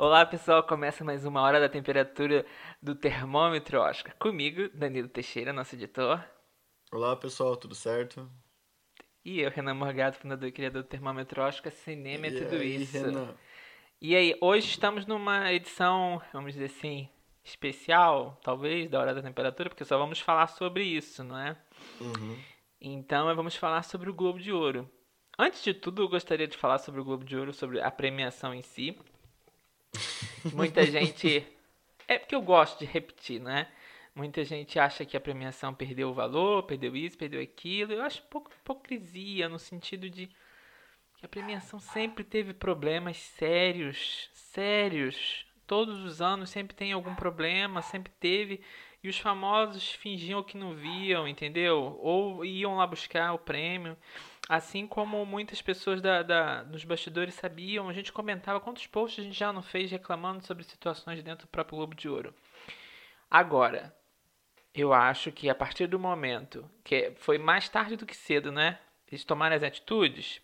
Olá pessoal, começa mais uma hora da temperatura do termômetro Oscar. Comigo, Danilo Teixeira, nosso editor. Olá pessoal, tudo certo? E eu, Renan Morgado, fundador e criador do termômetro Oscar, cinema e, e tudo aí, isso. Renan? E aí, hoje estamos numa edição, vamos dizer assim, especial, talvez, da hora da temperatura, porque só vamos falar sobre isso, não é? Uhum. Então, vamos falar sobre o Globo de Ouro. Antes de tudo, eu gostaria de falar sobre o Globo de Ouro, sobre a premiação em si. Muita gente. É porque eu gosto de repetir, né? Muita gente acha que a premiação perdeu o valor, perdeu isso, perdeu aquilo. Eu acho pouco hipocrisia no sentido de que a premiação sempre teve problemas sérios, sérios. Todos os anos sempre tem algum problema, sempre teve. E os famosos fingiam que não viam, entendeu? Ou iam lá buscar o prêmio. Assim como muitas pessoas da, da, dos bastidores sabiam, a gente comentava quantos posts a gente já não fez reclamando sobre situações dentro do próprio Globo de Ouro. Agora, eu acho que a partir do momento que foi mais tarde do que cedo, né? Eles tomaram as atitudes,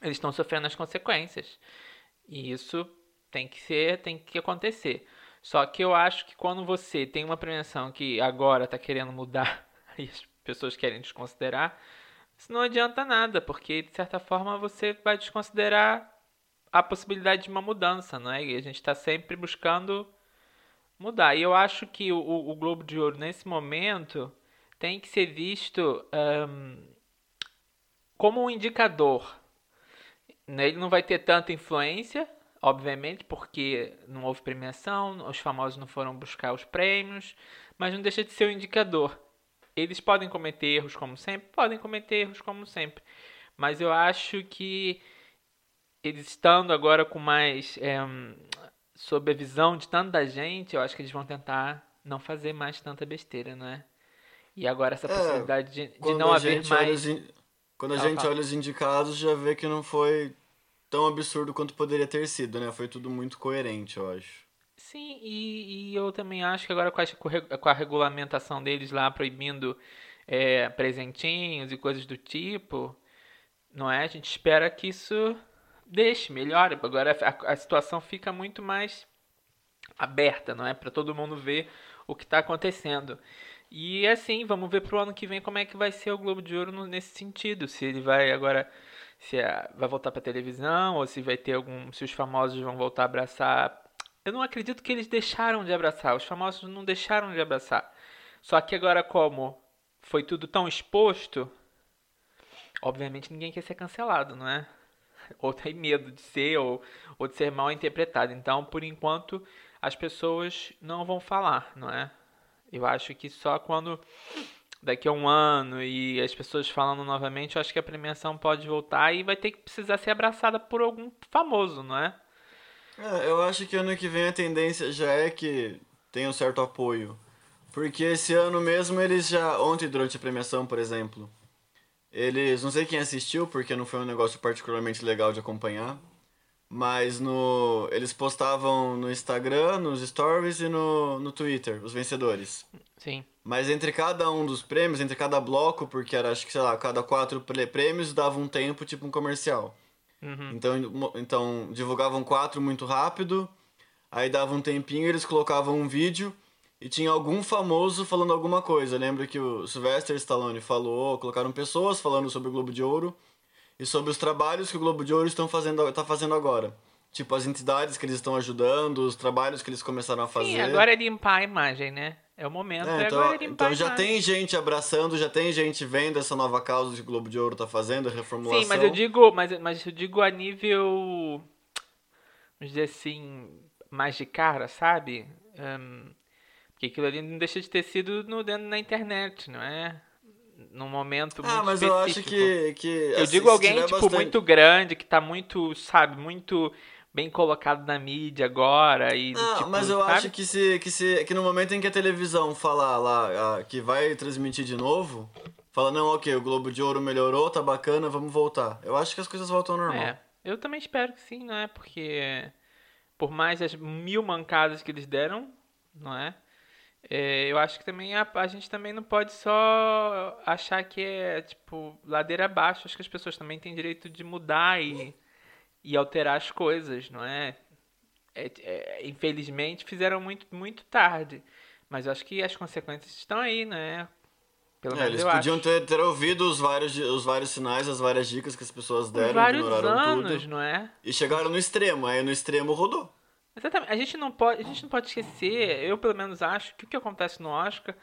eles estão sofrendo as consequências. E isso tem que ser, tem que acontecer. Só que eu acho que quando você tem uma premiação que agora está querendo mudar e as pessoas querem desconsiderar, isso não adianta nada, porque de certa forma você vai desconsiderar a possibilidade de uma mudança, não é? E a gente está sempre buscando mudar. E eu acho que o, o, Globo de Ouro, nesse momento, tem que ser visto um, como um indicador. Ele não vai ter tanta influência, obviamente, porque não houve premiação, os famosos não foram buscar os prêmios, mas não deixa de ser um indicador. Eles podem cometer erros como sempre, podem cometer erros como sempre, mas eu acho que eles estando agora com mais é, sob a visão de tanta gente, eu acho que eles vão tentar não fazer mais tanta besteira, não é? E agora essa é, possibilidade de, de não haver mais. In... Quando a gente fala. olha os indicados, já vê que não foi tão absurdo quanto poderia ter sido, né? Foi tudo muito coerente, eu acho. Sim, e, e eu também acho que agora com a, com a regulamentação deles lá proibindo é, presentinhos e coisas do tipo, não é? A gente espera que isso deixe, melhore. Agora a, a situação fica muito mais aberta, não é? Para todo mundo ver o que está acontecendo. E assim, vamos ver pro ano que vem como é que vai ser o Globo de Ouro nesse sentido. Se ele vai agora. Se vai voltar pra televisão, ou se vai ter algum. Se os famosos vão voltar a abraçar eu não acredito que eles deixaram de abraçar. Os famosos não deixaram de abraçar. Só que agora, como foi tudo tão exposto, obviamente ninguém quer ser cancelado, não é? Ou tem medo de ser, ou, ou de ser mal interpretado. Então, por enquanto, as pessoas não vão falar, não é? Eu acho que só quando daqui a um ano e as pessoas falando novamente, eu acho que a premiação pode voltar e vai ter que precisar ser abraçada por algum famoso, não é? É, eu acho que ano que vem a tendência já é que tem um certo apoio. Porque esse ano mesmo eles já. Ontem, durante a premiação, por exemplo, eles. Não sei quem assistiu, porque não foi um negócio particularmente legal de acompanhar. Mas no. Eles postavam no Instagram, nos stories e no, no Twitter, os vencedores. Sim. Mas entre cada um dos prêmios, entre cada bloco, porque era acho que, sei lá, cada quatro prêmios dava um tempo, tipo um comercial. Uhum. Então, então divulgavam quatro muito rápido, aí dava um tempinho, eles colocavam um vídeo e tinha algum famoso falando alguma coisa. Lembra que o Sylvester Stallone falou, colocaram pessoas falando sobre o Globo de Ouro e sobre os trabalhos que o Globo de Ouro estão fazendo, está fazendo agora. Tipo, as entidades que eles estão ajudando, os trabalhos que eles começaram a fazer. Sim, agora é limpar a imagem, né? É o momento, é, então, Então já tem gente abraçando, já tem gente vendo essa nova causa que o Globo de Ouro tá fazendo, a reformulação. Sim, mas eu digo, mas, mas eu digo a nível, vamos dizer assim, mais de cara, sabe? Um, porque aquilo ali não deixa de ter sido no, dentro na internet, não é? Num momento ah, muito mas específico. eu acho que... que eu assim, digo alguém, tipo, bastante... muito grande, que tá muito, sabe, muito bem colocado na mídia agora e ah, tipo, mas eu sabe? acho que se, que se que no momento em que a televisão falar lá a, que vai transmitir de novo fala não ok o Globo de Ouro melhorou tá bacana vamos voltar. Eu acho que as coisas voltam ao normal. É, eu também espero que sim não é? Porque por mais as mil mancadas que eles deram não é, é eu acho que também a, a gente também não pode só achar que é tipo ladeira abaixo. Acho que as pessoas também têm direito de mudar e e alterar as coisas, não é? é, é, infelizmente, fizeram muito, muito tarde. Mas eu acho que as consequências estão aí, né? Pelo é, eles podiam ter, ter, ouvido os vários, os vários sinais, as várias dicas que as pessoas deram, Por vários anos, tudo, não é? E chegaram no extremo, aí no extremo rodou. Exatamente. A gente não pode, a gente não pode esquecer, eu pelo menos acho que o que acontece no Oscar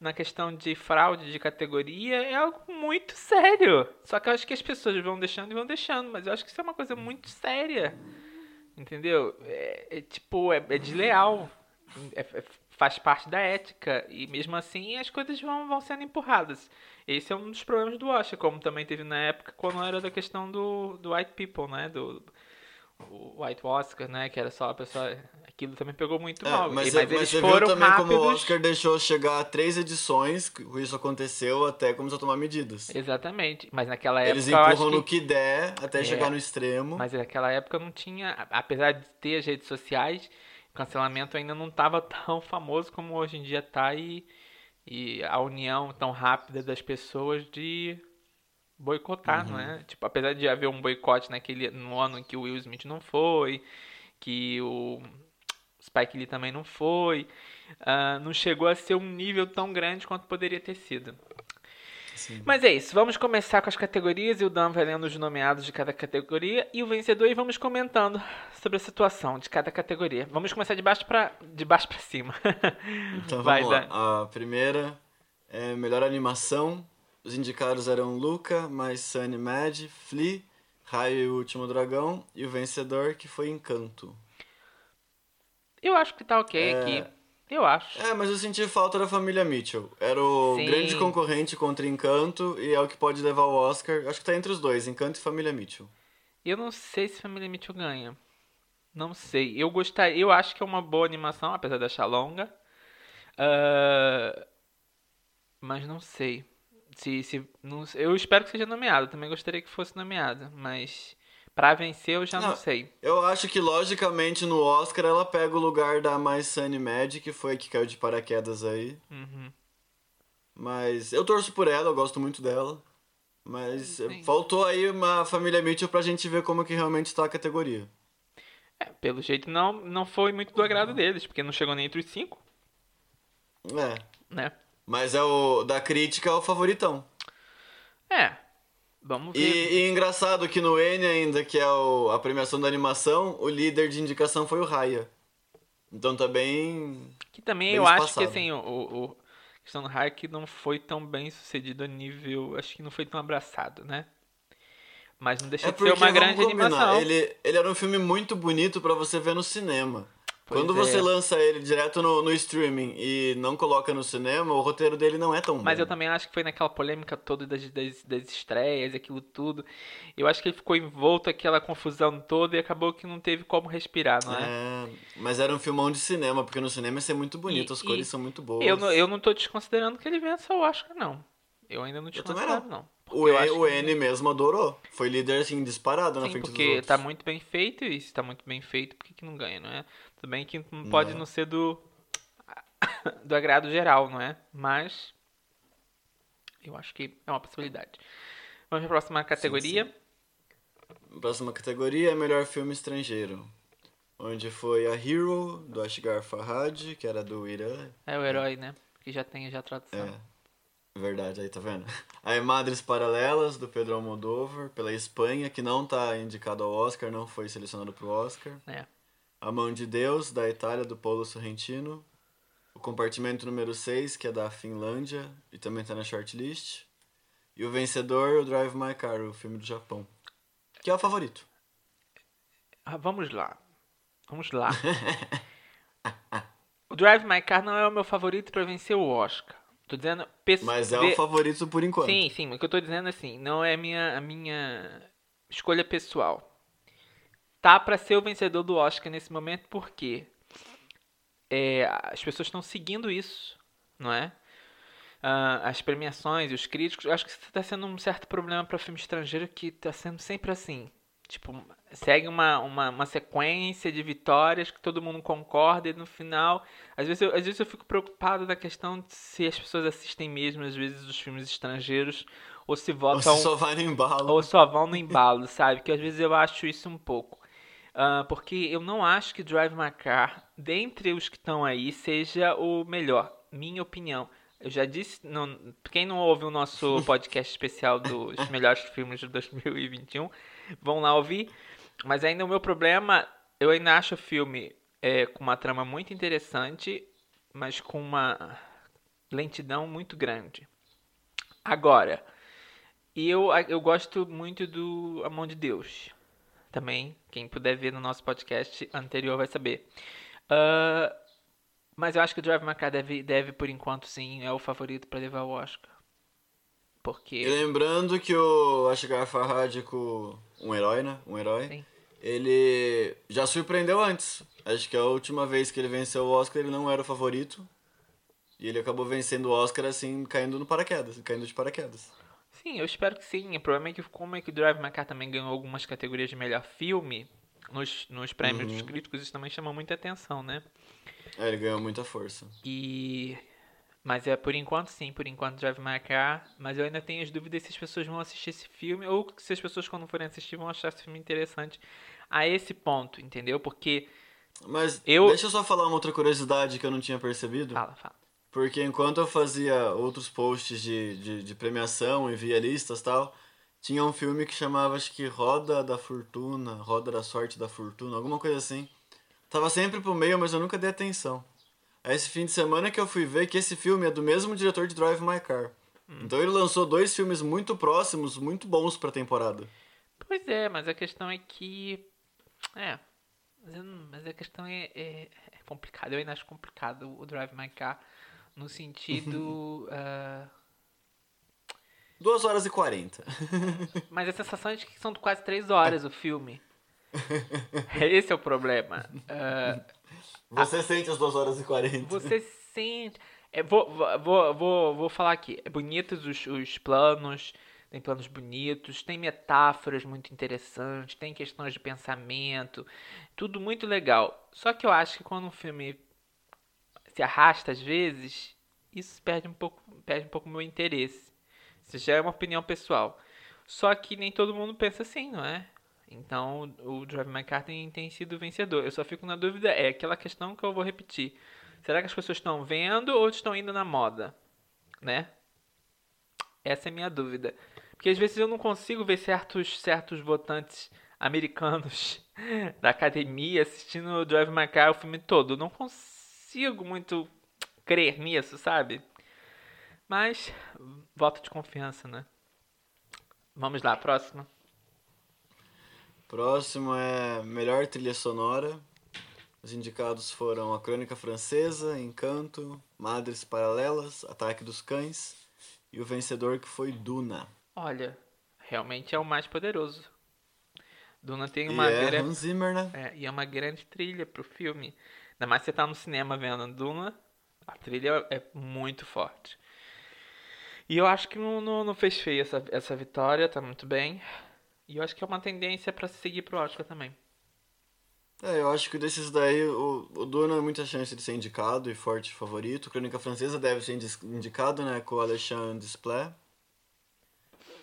na questão de fraude de categoria é algo muito sério. Só que eu acho que as pessoas vão deixando e vão deixando, mas eu acho que isso é uma coisa muito séria. Entendeu? É, é tipo, é, é desleal. É, é, faz parte da ética. E mesmo assim as coisas vão, vão sendo empurradas. Esse é um dos problemas do Oscar, como também teve na época quando era da questão do, do white people, né? Do, o White Oscar, né? Que era só a pessoa. Aquilo também pegou muito é, mal. Mas, e, mas, mas eles você foram viu também rápidos... como o Oscar deixou chegar a três edições, isso aconteceu até começou a tomar medidas. Exatamente. Mas naquela época. Eles empurram no que... que der até é, chegar no extremo. Mas naquela época não tinha. Apesar de ter as redes sociais, o cancelamento ainda não estava tão famoso como hoje em dia está e, e a união tão rápida das pessoas de boicotar, uhum. não é? Tipo, apesar de haver um boicote naquele no ano em que o Will Smith não foi, que o Spike Lee também não foi, uh, não chegou a ser um nível tão grande quanto poderia ter sido. Sim. Mas é isso, vamos começar com as categorias e o Dan vai lendo os nomeados de cada categoria e o vencedor e vamos comentando sobre a situação de cada categoria. Vamos começar de baixo para de baixo para cima. Então vai, vamos lá. Dan. A primeira é melhor animação, os indicados eram Luca, mais Sunny Mad, Flea, Raio e o Último Dragão e o vencedor que foi Encanto. Eu acho que tá ok é... aqui. Eu acho. É, mas eu senti falta da família Mitchell. Era o Sim. grande concorrente contra Encanto e é o que pode levar o Oscar. Acho que tá entre os dois, Encanto e Família Mitchell. Eu não sei se Família Mitchell ganha. Não sei. Eu gostaria. Eu acho que é uma boa animação, apesar de achar longa. Uh... Mas não sei. Se, se, não, eu espero que seja nomeado. Também gostaria que fosse nomeado. Mas para vencer eu já não, não, sei. Eu acho que logicamente no Oscar ela pega o lugar da mais Sunny Mad, que foi a que caiu de paraquedas aí. Uhum. Mas eu torço por ela, eu gosto muito dela. Mas Sim. faltou aí uma família Mitchell pra gente ver como que realmente tá a categoria. É, pelo jeito não, não foi muito do agrado deles, porque não chegou nem entre os cinco. É. Né? Mas é o da crítica é o favoritão. É. Vamos ver. E, e engraçado que no N ainda, que é o, a premiação da animação, o líder de indicação foi o Raya. Então tá bem. Que também bem eu espaçado. acho que assim, o, o a questão do Raya que não foi tão bem sucedido a nível. Acho que não foi tão abraçado, né? Mas não deixa é de ser uma grande combinar, animação. Ele, ele era um filme muito bonito para você ver no cinema. Quando você é. lança ele direto no, no, streaming e não coloca no cinema, o roteiro dele não é tão bom. Mas eu também acho que foi naquela polêmica toda das, das, das estreias, aquilo tudo. Eu acho que ele ficou envolto aquela confusão toda e acabou que não teve como respirar, não é? é mas era um filmão de cinema, porque no cinema ia ser muito bonito, e, as cores são muito boas. Eu, não, eu não tô desconsiderando que ele vença o Oscar, não. Eu ainda não desconsidero, não. não. O, e, o N mesmo adorou. Foi líder, assim, disparado Sim, na frente porque dos outros. tá muito bem feito e se tá muito bem feito, por que, que não ganha, não é? Tudo bem que pode não, não ser do, do agrado geral, não é? Mas eu acho que é uma possibilidade. Vamos para a próxima categoria. Sim, sim. Próxima categoria é melhor filme estrangeiro. Onde foi a Hero, do Ashgar Farhad, que era do Irã. É o herói, né? Que já tem já a tradução. É. Verdade, aí tá vendo? Aí Madres Paralelas, do Pedro Almodóvar, pela Espanha, que não tá indicado ao Oscar, não foi selecionado pro Oscar. É. A Mão de Deus, da Itália, do Paulo Sorrentino. O compartimento número 6, que é da Finlândia e também está na shortlist. E o vencedor, o Drive My Car, o filme do Japão. Que é o favorito. Ah, vamos lá. Vamos lá. o Drive My Car não é o meu favorito para vencer o Oscar. Tô dizendo. Mas é o favorito por enquanto. Sim, sim. O que eu tô dizendo assim, não é a minha, a minha escolha pessoal tá para ser o vencedor do Oscar nesse momento porque é, as pessoas estão seguindo isso, não é? Uh, as premiações e os críticos, acho que isso está sendo um certo problema para filme estrangeiro que está sendo sempre assim. Tipo, segue uma, uma, uma, sequência de vitórias que todo mundo concorda e no final. Às vezes, eu, às vezes eu fico preocupado da questão de se as pessoas assistem mesmo, às vezes, os filmes estrangeiros, ou se votam. Ou só vai no embalo. Ou só vão no embalo, sabe? Que às vezes eu acho isso um pouco. Uh, porque eu não acho que Drive My Car, dentre os que estão aí, seja o melhor. Minha opinião. Eu já disse, não, quem não ouve o nosso podcast especial dos melhores filmes de 2021, vão lá ouvir. Mas ainda o meu problema, eu ainda acho o filme é, com uma trama muito interessante, mas com uma lentidão muito grande. Agora, eu, eu gosto muito do A Mão de Deus. Também, quem puder ver no nosso podcast anterior vai saber. Uh, mas eu acho que o Drive My Car deve, deve, por enquanto, sim, é o favorito para levar o Oscar. Porque... E lembrando que o Ashgar Farhad com um herói, né? Um herói. Sim. Ele já surpreendeu antes. Acho que a última vez que ele venceu o Oscar ele não era o favorito. E ele acabou vencendo o Oscar assim, caindo no paraquedas, caindo de paraquedas. Sim, eu espero que sim. O problema é que como é que o Drive My Car também ganhou algumas categorias de melhor filme nos, nos prêmios uhum. dos críticos, isso também chama muita atenção, né? É, ele ganhou muita força. E mas é por enquanto sim, por enquanto Drive My Car, mas eu ainda tenho as dúvidas se as pessoas vão assistir esse filme ou se as pessoas quando forem assistir vão achar esse filme interessante a esse ponto, entendeu? Porque mas eu... deixa eu só falar uma outra curiosidade que eu não tinha percebido. Fala, fala. Porque enquanto eu fazia outros posts de, de, de premiação e via listas e tal, tinha um filme que chamava, acho que Roda da Fortuna, Roda da Sorte da Fortuna, alguma coisa assim. Tava sempre pro meio, mas eu nunca dei atenção. É esse fim de semana que eu fui ver que esse filme é do mesmo diretor de Drive My Car. Hum. Então ele lançou dois filmes muito próximos, muito bons pra temporada. Pois é, mas a questão é que. É. Mas a questão é, é, é complicada. Eu ainda acho complicado o Drive My Car no sentido. uh... 2 horas e 40. Mas a sensação é de que são quase 3 horas o filme. Esse é o problema. Uh... Você a... sente as 2 horas e 40. Você sente. É, vou, vou, vou, vou falar aqui. É bonitos os, os planos, tem planos bonitos, tem metáforas muito interessantes, tem questões de pensamento, tudo muito legal. Só que eu acho que quando um filme se arrasta às vezes, isso perde um pouco, perde um pouco o meu interesse. Isso já é uma opinião pessoal. Só que nem todo mundo pensa assim, não é? Então o Drive My Car tem, tem sido vencedor. Eu só fico na dúvida, é aquela questão que eu vou repetir. Será que as pessoas estão vendo ou estão indo na moda? Né? Essa é a minha dúvida. Porque às vezes eu não consigo ver certos, certos votantes americanos da academia assistindo o Drive My Car o filme todo. Eu não consigo consigo muito crer nisso, sabe? Mas, voto de confiança, né? Vamos lá, próximo. Próximo é melhor trilha sonora. Os indicados foram A Crônica Francesa, Encanto, Madres Paralelas, Ataque dos Cães e o vencedor que foi Duna. Olha, realmente é o mais poderoso. Duna tem uma e é grande, Zimmer, né? É, e é uma grande trilha pro filme. Ainda mais você tá no cinema vendo Duna, a trilha é muito forte. E eu acho que não, não, não fez feio essa, essa vitória, tá muito bem. E eu acho que é uma tendência para seguir pro Oscar também. É, eu acho que desses daí, o, o Duna tem muita chance de ser indicado e forte favorito. Crônica Francesa deve ser indicado, né, com o Alexandre Desplat.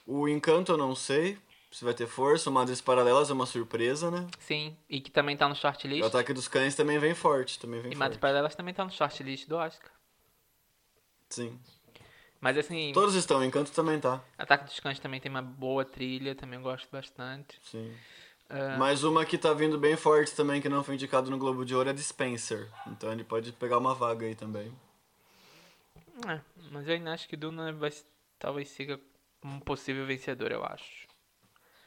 O Encanto eu não sei, se vai ter força. O Madres Paralelas é uma surpresa, né? Sim, e que também tá no shortlist. O Ataque dos Cães também vem forte, também vem e forte. Madres Paralelas também tá no shortlist do Oscar. Sim. Mas assim... Todos estão, Encanto também tá. Ataque dos Cães também tem uma boa trilha, também gosto bastante. Sim. Uh... Mas uma que tá vindo bem forte também, que não foi indicado no Globo de Ouro, é Dispenser. Então ele pode pegar uma vaga aí também. É, mas eu ainda acho que Duna vai, talvez siga um possível vencedor, eu acho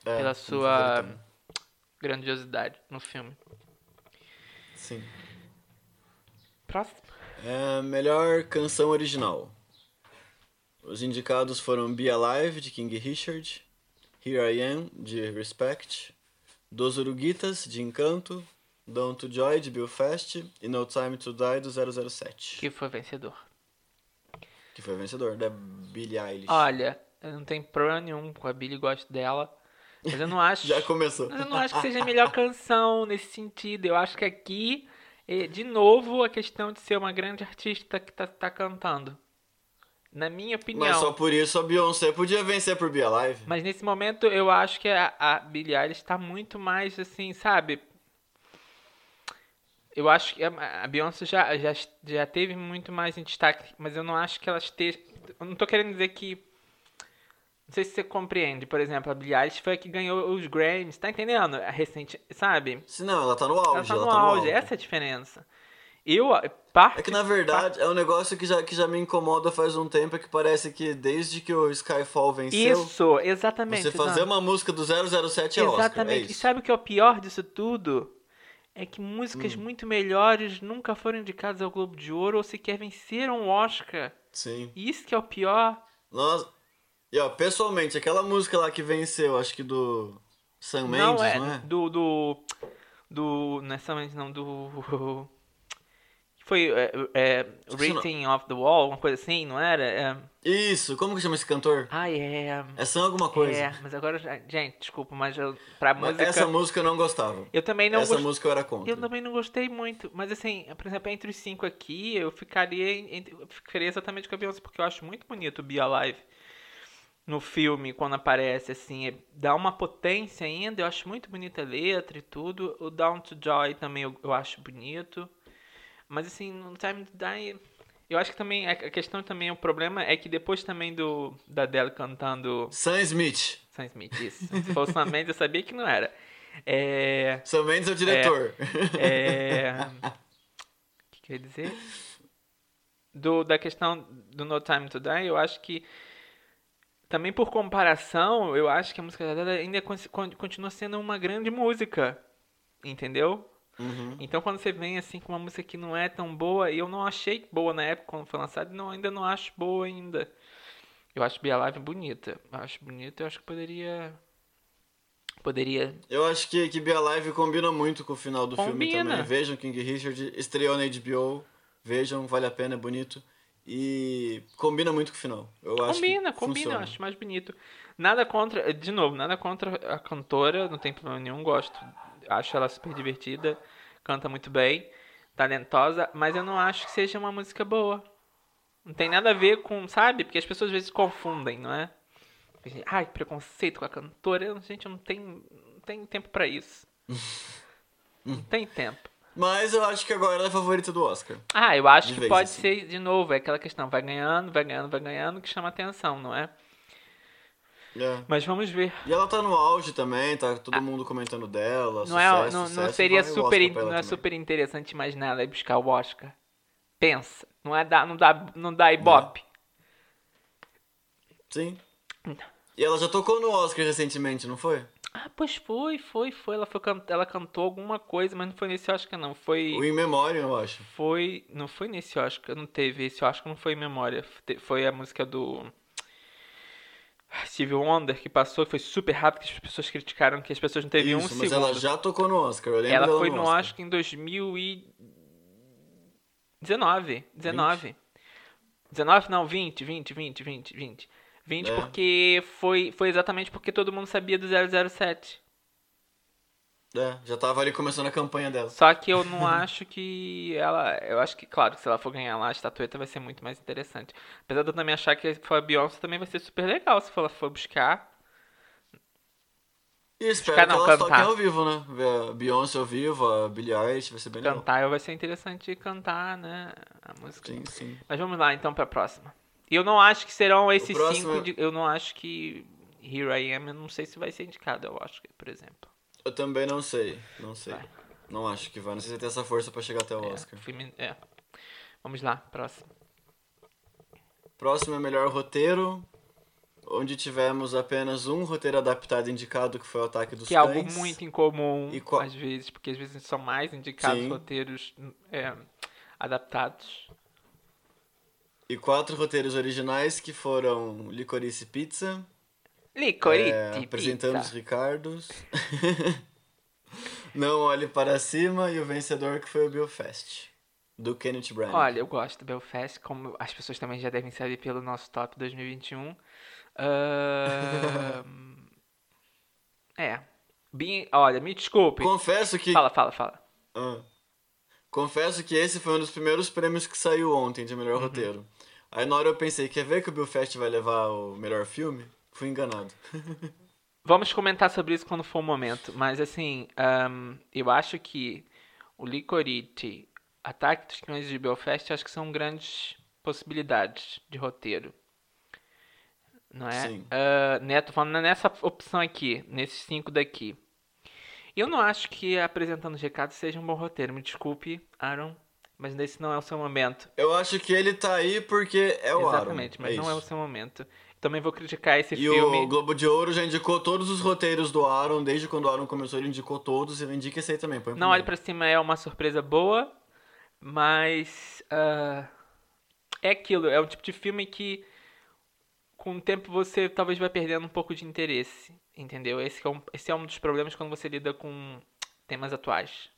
é, pela sua grandiosidade no filme. Sim. Próximo. É, melhor canção original. Os indicados foram Be Alive, de King Richard, Here I Am, de Respect, Dos Uruguitas, de Encanto, Down to Joy, de Bill Fast e No Time to Die, do 007. Que foi vencedor. Que foi vencedor, da Billie Eilish. Olha, eu não tenho problema nenhum com a Billie, gosto dela. Mas eu não acho. Já começou. Eu não acho que seja a melhor canção nesse sentido. Eu acho que aqui, de novo, a questão de ser uma grande artista que tá, tá cantando. Na minha opinião. Mas só por isso a Beyoncé podia vencer por Be Alive. Mas nesse momento eu acho que a, a Billie Eilish tá muito mais assim, sabe? eu acho que a a Beyoncé já, já, já teve muito mais em destaque, mas eu não acho que ela esteja. Eu não tô querendo dizer que. Não sei se você compreende, por exemplo, a Billie Eilish foi a que ganhou os Grammys, tá entendendo? A recente, sabe? Se não, ela tá no auge. Ela tá ela no tá auge, alto. essa é a diferença. Eu, parte, É que na verdade é um negócio que já, que já me incomoda faz um tempo, é que parece que desde que o Skyfall venceu, Isso, exatamente. você fazer uma música do 007 é Oscar. É Exatamente. e isso. sabe o que é o pior disso tudo? É que músicas Hum. muito melhores nunca foram indicadas ao Globo de Ouro ou sequer venceram o Oscar. Sim. Isso que é o pior. Nossa. E ó, pessoalmente, aquela música lá que venceu, acho que do Sam Mendes, não é, não é? do do do não é somente não do foi é, é, Esqueci o Written off the Wall, uma coisa assim, não era? É, Isso, como que chama esse cantor? ah, é. É Sam alguma coisa. É, mas agora gente, desculpa, mas eu, pra Mas música Essa música eu não gostava. eu também não Essa gost- música eu era contra. Eu também não gostei muito, mas assim, por exemplo, entre os cinco aqui, eu ficaria, entre- eu ficaria exatamente com a Beyoncé, porque eu acho muito bonito o Be Alive no filme, quando aparece, assim, é- dá uma potência ainda, eu acho muito bonita a letra e tudo. O Down to Joy também eu, eu acho bonito, mas assim, no Time to Die, eu acho que também, a questão também, o problema é que depois também do, da Adele cantando Sam Smith. Sam Smith, isso, se fosse Sam Mendes eu sabia que não era. É... Sam Mendes é o diretor. É... O que quer dizer? Do, da questão do No Time to Die, eu acho que também por comparação, eu acho que a música dela ainda con- con- continua sendo uma grande música, entendeu? Uhum. Então quando você vem assim com uma música que não é tão boa, e eu não achei boa na época quando foi lançada, e não, ainda não acho boa ainda. Eu acho Be Alive bonita. Eu acho bonita, eu acho que poderia poderia Eu acho que, que Be Alive combina muito com o final do filme Combina. também. Vejam King Richard, estreou na HBO. Vejam, vale a pena, é bonito. E combina muito com o final. Eu acho Combina, combina, eu acho mais bonito. Nada contra, de novo, nada contra a cantora, não tem problema nenhum, gosto. Acho ela super divertida, canta muito bem, talentosa, mas eu não acho que seja uma música boa. Não tem nada a ver com, sabe? Porque as pessoas às vezes confundem, não é? Ai, preconceito com a cantora. Gente, eu não tenho, não tenho tempo pra isso. Não tem tempo. Mas eu acho que agora ela é a favorita do Oscar. Ah, eu acho De que vez, pode assim. ser, de novo, é aquela questão, vai ganhando, vai ganhando, vai ganhando, que chama atenção, não é? É. Mas vamos ver. E ela tá no auge também, tá todo mundo comentando dela. Ah. Não, é, sucesso, não, não sucesso, seria vai o super, in- não é super interessante imaginar ela ir buscar o Oscar? Pensa, não é dar, não dá, não dá ibope. Sim. E ela já tocou no Oscar recentemente, não foi? Ah, pois foi, foi, foi. Ela, foi can- ela cantou alguma coisa, mas não foi nesse Oscar, não. Foi. O In Memoriam, eu acho. Foi. Não foi nesse Oscar, não teve. Esse Oscar não foi em memória. Foi a música do. Steve Wonder que passou, que foi super rápido, que as pessoas criticaram que as pessoas não teve um Isso, mas segundo. ela já tocou no Oscar. Eu lembro Ela foi no no Oscar. Oscar em 2019. 19. 19 não, 20, 20, 20, 20, 20. 20 É. porque foi, foi exatamente porque todo mundo sabia do 007. É, já tava ali começando a campanha dela. Só que eu não acho que ela. Eu acho que, claro, que se ela for ganhar lá, a estatueta vai ser muito mais interessante. Apesar de eu também achar que for a Beyoncé também vai ser super legal se ela for buscar. E espero caras que não cantar. toquem ao vivo, né? Ver a Beyoncé ao vivo, a Billie Eilish, vai ser bem legal. Cantar vai ser interessante cantar, né? A música. Sim, sim. Mas vamos lá então pra próxima. E eu não acho que serão esses próximo cinco. de- eu não acho que Here I Am, eu não sei se vai ser indicado, eu acho, por exemplo. Eu também não sei, não sei. Vai. Não acho que vai, não sei se vai ter essa força pra chegar até o É, Oscar. filme- é. Vamos lá, próximo. Próximo é melhor roteiro, onde tivemos apenas um roteiro adaptado indicado, que foi o Ataque dos Que é algo Cães. muito incomum, E qual- às vezes, porque às vezes são mais indicados Sim. roteiros é, adaptados. E quatro roteiros originais, que foram Licorice Pizza, Licorice, é, Apresentando os pizza. Ricardos, Não Olhe Para Cima, e o vencedor que foi o Belfast, do Kenneth Branagh. Olha, eu gosto do Belfast, como as pessoas também já devem saber pelo nosso top 2021. Ahn, é. Bem, olha, me desculpe. Confesso que... Fala, fala, fala. Ah. Confesso que esse foi um dos primeiros prêmios que saiu ontem de Uhum. melhor roteiro. Aí na hora eu pensei, quer ver que o Belfast vai levar o melhor filme? Fui enganado. Vamos comentar sobre isso quando for o momento, mas assim, ahn, eu acho que o Licorice, Ataque dos Cães de Belfast, acho que são grandes possibilidades de roteiro. Não é? Sim. Uh, Neto falando nessa opção aqui, nesses cinco daqui. Eu não acho que apresentando os recados seja um bom roteiro. Me desculpe, Aaron, mas nesse não é o seu momento. Eu acho que ele tá aí porque é o Aaron. Exatamente, mas é não isso. é o seu momento. Também vou criticar esse E filme. o Globo de Ouro já indicou todos os roteiros do Aaron, desde quando o Aaron começou, ele indicou todos, ele indica esse aí também. Põe Não Olhe primeiro. Pra Cima é uma surpresa boa, mas ah, é aquilo, é um tipo de filme que com o tempo você talvez vai perdendo um pouco de interesse, entendeu? Esse é um, esse é um dos problemas quando você lida com temas atuais.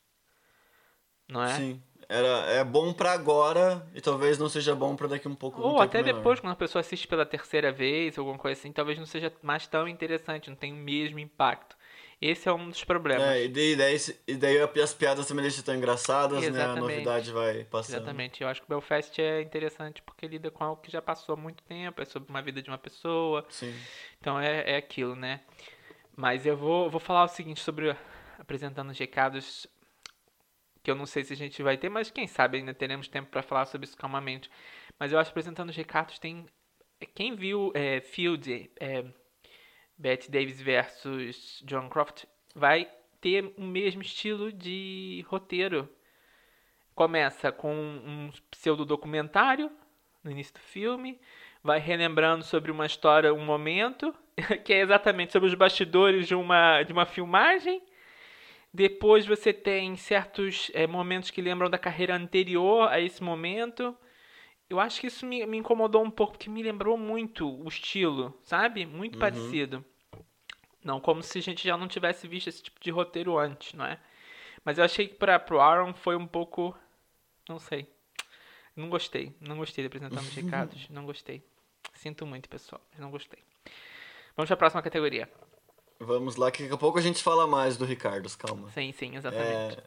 Não é? Sim. Era, é bom pra agora e talvez não seja bom pra daqui um pouco. um Ou tempo até menor. depois, quando a pessoa assiste pela terceira vez, alguma coisa assim, talvez não seja mais tão interessante, não tem o mesmo impacto. Esse é um dos problemas. É, e daí, daí, e daí as piadas também deixam tão engraçadas, né? A Exatamente. novidade vai passando. Exatamente. Eu acho que o Belfast é interessante porque lida com algo que já passou há muito tempo, é sobre uma vida de uma pessoa. Sim. Então é, é aquilo, né? Mas eu vou, vou falar o seguinte sobre apresentando os recados que eu não sei se a gente vai ter, mas quem sabe ainda teremos tempo para falar sobre isso calmamente. Mas eu acho que apresentando os recados tem quem viu é, Field, é, Bette Davis versus John Croft vai ter o mesmo estilo de roteiro. Começa com um pseudo documentário no início do filme, vai relembrando sobre uma história, um momento, que é exatamente sobre os bastidores de uma, de uma filmagem. Depois você tem certos é, momentos que lembram da carreira anterior a esse momento. Eu acho que isso me, me incomodou um pouco, porque me lembrou muito o estilo, sabe? Muito Uhum. parecido. Não como se a gente já não tivesse visto esse tipo de roteiro antes, não é? Mas eu achei que para pro Aaron foi um pouco. Não sei. Não gostei. Não gostei de apresentar os recados. Não gostei. Sinto muito, pessoal, mas não gostei. Vamos para a próxima categoria. Vamos lá, que daqui a pouco a gente fala mais do Ricardo, calma. Sim, sim, exatamente. É,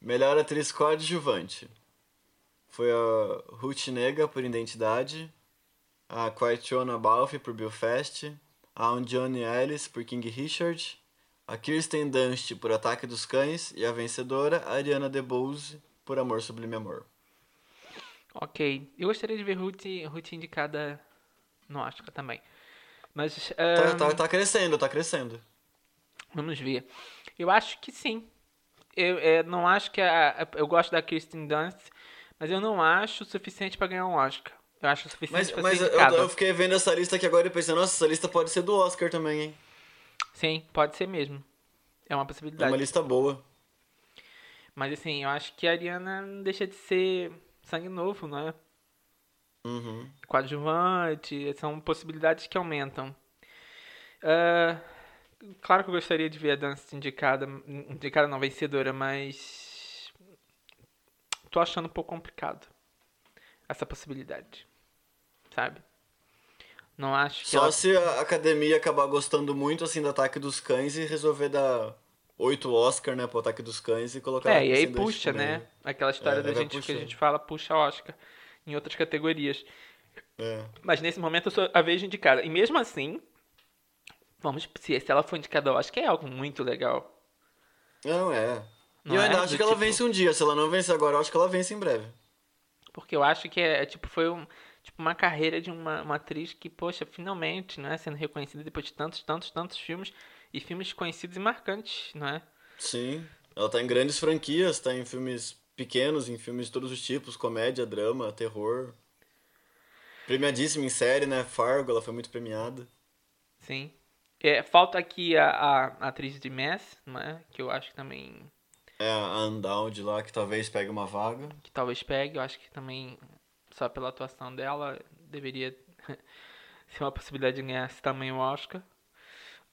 melhor atriz coadjuvante. Foi a Ruth Nega por Identidade, a Quaitiona Balfe por Belfast, a Johnny Ellis por King Richard, a Kirsten Dunst por Ataque dos Cães e a vencedora, a Ariana DeBose por Amor Sublime Amor. Ok. Eu gostaria de ver Ruth, Ruth indicada no Oscar também. Mas. Tá, ahn, tá, tá crescendo, tá crescendo. Vamos ver. Eu acho que sim. Eu, é, não acho que a, a- eu gosto da Kristen Dunst, mas eu não acho o suficiente pra ganhar um Oscar. Eu acho o suficiente Mas, pra mas ser eu, indicada. eu fiquei vendo essa lista aqui agora e pensei, nossa, essa lista pode ser do Oscar também, hein? Sim, pode ser mesmo. É uma É possibilidade. uma lista boa. Mas assim, eu acho que a Ariana não deixa de ser sangue novo, não é? Uhum. Coadjuvante, são possibilidades que aumentam. Ah, claro que eu gostaria de ver a Dance indicada, indicada não, vencedora, mas tô achando um pouco complicado essa possibilidade, sabe? Não acho que Só ela... se a academia acabar gostando muito assim do Ataque dos Cães e resolver dar oito Oscar, né, pro Ataque dos Cães e colocar É, e aí puxa, também, né? Aquela história É, da gente que a gente fala, puxa Oscar em outras categorias. É. Mas nesse momento eu sou a vez indicada. E mesmo assim, vamos, se, se ela for indicada, eu acho que é algo muito legal. Não, é. Não e eu é? ainda Do acho que ela tipo- vence um dia. Se ela não vence agora, eu acho que ela vence em breve. Porque eu acho que é, é, tipo, foi um, tipo, uma carreira de uma, uma atriz que, poxa, finalmente, não é? Sendo reconhecida depois de tantos, tantos, tantos filmes. E filmes conhecidos e marcantes, não é? Sim. Ela tá em grandes franquias, tá em filmes pequenos, em filmes de todos os tipos, comédia, drama, terror. Premiadíssima em série, né? Fargo, ela foi muito premiada. Sim. É, falta aqui a, a atriz de Mass, não é? Que eu acho que também É a Undown lá, que talvez pegue uma vaga. que talvez pegue. Eu acho que também, só pela atuação dela, deveria ser uma possibilidade de ganhar esse tamanho Oscar.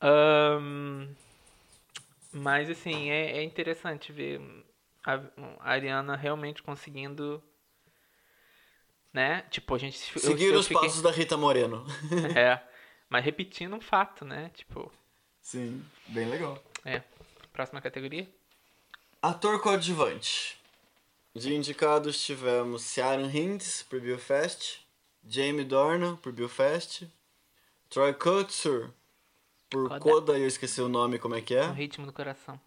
Ahn, mas, assim, é, é interessante ver a, a Ariana realmente conseguindo, né? Tipo, a gente... eu- Seguir eu os fiquei- passos da Rita Moreno. É, mas repetindo um fato, né? Tipo, Sim, bem legal. é. Próxima categoria? Ator coadjuvante. De indicados tivemos Ciaran Hinds por Belfast, Jamie Dornan por Belfast, Troy Kotsur por Coda. Coda, eu esqueci o nome como é que O é, ritmo do coração.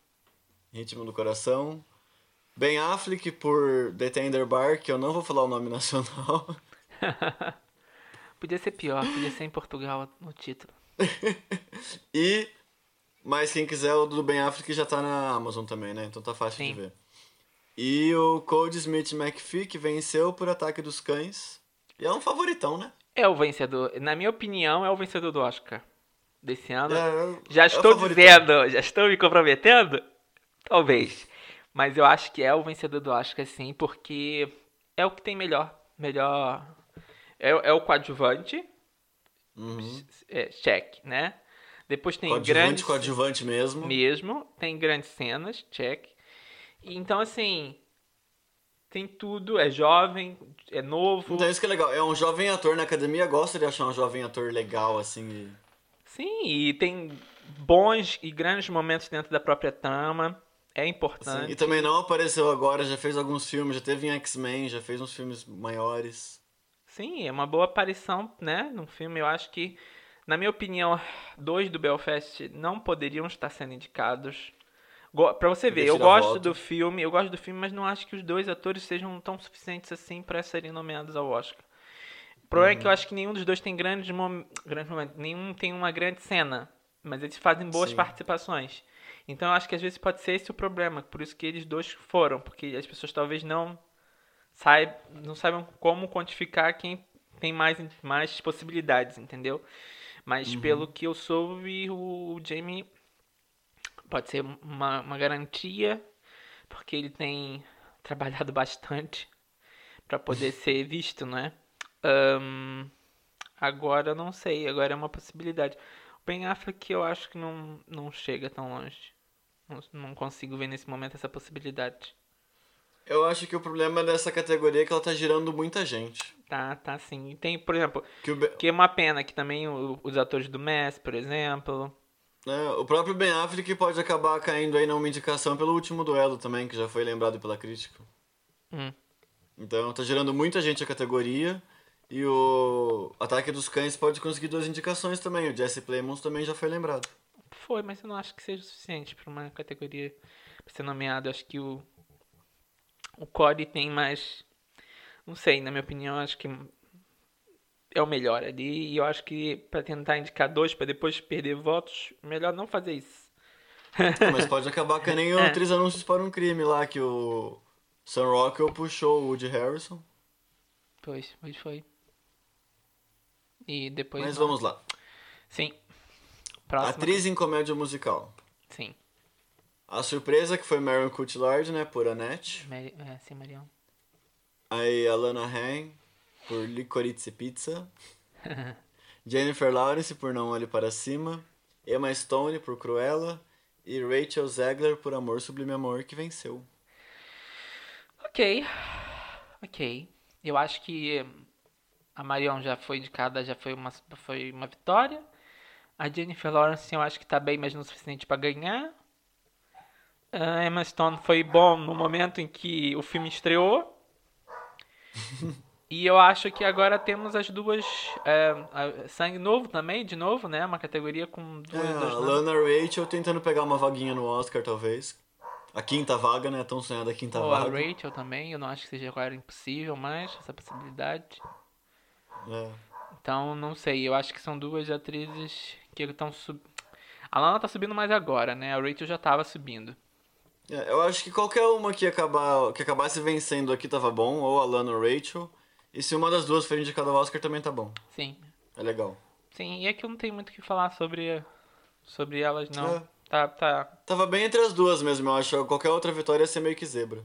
Ritmo do Coração, Ben Affleck por The Tender Bar, que eu não vou falar o nome nacional. podia ser pior, podia ser em Portugal no título. e, mas quem quiser, o do Ben Affleck já tá na Amazon também, né? Então tá fácil Sim. de ver. E o Code Smith McPhee, que venceu por Ataque dos Cães. E é um favoritão, né? É o vencedor. Na minha opinião, é o vencedor do Oscar desse ano. É, já é estou dizendo, já estou me comprometendo? Talvez. Mas eu acho que é o vencedor do Oscar, sim, porque é o que tem melhor. Melhor. É, é o coadjuvante. Uhum. É, check, né? Depois tem coadjuvante, grandes. Coadjuvante mesmo. Mesmo. Tem grandes cenas, check. Então, assim. Tem tudo, é jovem, é novo. Então, isso que é legal. É um jovem ator na academia, gosta de achar um jovem ator legal, assim. Sim, e tem bons e grandes momentos dentro da própria trama. É importante. E também não apareceu agora, já fez alguns filmes, já teve em X-Men, já fez uns filmes maiores. Sim, é uma boa aparição, né, num filme. Eu acho que, na minha opinião, dois do Belfast não poderiam estar sendo indicados. Pra você ver, eu gosto do filme, eu gosto do filme, mas não acho que os dois atores sejam tão suficientes assim para serem nomeados ao Oscar. O problema uhum. é que eu uhum. acho que nenhum dos dois tem grandes, mom... grandes momentos, nenhum tem uma grande cena, mas eles fazem boas Sim. participações. Então eu acho que às vezes pode ser esse o problema, por isso que eles dois foram, porque as pessoas talvez não saibam, não saibam como quantificar quem tem mais, mais possibilidades, entendeu? Mas uhum. pelo que eu soube, o Jamie pode ser uma, uma garantia, porque ele tem trabalhado bastante para poder ser visto, né? Um, agora não sei, agora é uma possibilidade. O Ben Affleck eu acho que não, não chega tão longe. Não, não consigo ver nesse momento essa possibilidade. Eu acho que o problema dessa categoria é que ela tá girando muita gente. Tá, tá sim. Tem, por exemplo, que, Be... que é uma pena que também os atores do Messi, por exemplo. É, o próprio Ben Affleck pode acabar caindo aí numa indicação pelo último duelo também, que já foi lembrado pela crítica. Hum. Então tá gerando muita gente a categoria. E o Ataque dos Cães pode conseguir duas indicações também. O Jesse Plemons também já foi lembrado. Foi, mas eu não acho que seja o suficiente para uma categoria pra ser nomeado. Acho que o. O Corey tem mais. Não sei, na minha opinião, acho que é o melhor ali. E eu acho que para tentar indicar dois para depois perder votos, melhor não fazer isso. Mas pode acabar que nem é. Três Anúncios para um Crime lá, que o Sam Rockwell puxou o Woody Harrison. Pois, pois foi. E depois. Mas não. vamos lá. Sim. Próxima. Atriz em comédia musical. Sim. A surpresa que foi Marion Cotillard, né, por Annette. Mary, é, sim, Marion. Aí a Lana Hain por Licorice Pizza. Jennifer Lawrence por Não Olhe Para Cima. Emma Stone por Cruella. E Rachel Zegler por Amor Sublime Amor, que venceu. Ok. Ok. Eu acho que a Marion já foi indicada, já foi uma, foi uma vitória. A Jennifer Lawrence eu acho que tá bem, mas não o suficiente para ganhar. A Emma Stone foi bom no momento em que o filme estreou. E eu acho que agora temos as duas. É, sangue novo também, de novo, né? Uma categoria com duas. É, a Lana Rachel tentando pegar uma vaguinha no Oscar, talvez. A quinta vaga, né? Tão sonhada a quinta Ou vaga. a Rachel também, eu não acho que seja agora impossível mais essa possibilidade. É. Então, não sei, eu acho que são duas atrizes que estão sub... A Lana tá subindo mais agora, né? A Rachel já tava subindo. É, eu acho que qualquer uma que, acabar, que acabasse vencendo aqui tava bom, ou a Lana ou Rachel. E se uma das duas for indicada ao Oscar, também tá bom. Sim. É legal. Sim, e que eu não tenho muito o que falar sobre, sobre elas, não. É. Tá, tá. Tava bem entre as duas mesmo, eu acho. Qualquer outra vitória ia ser meio que zebra.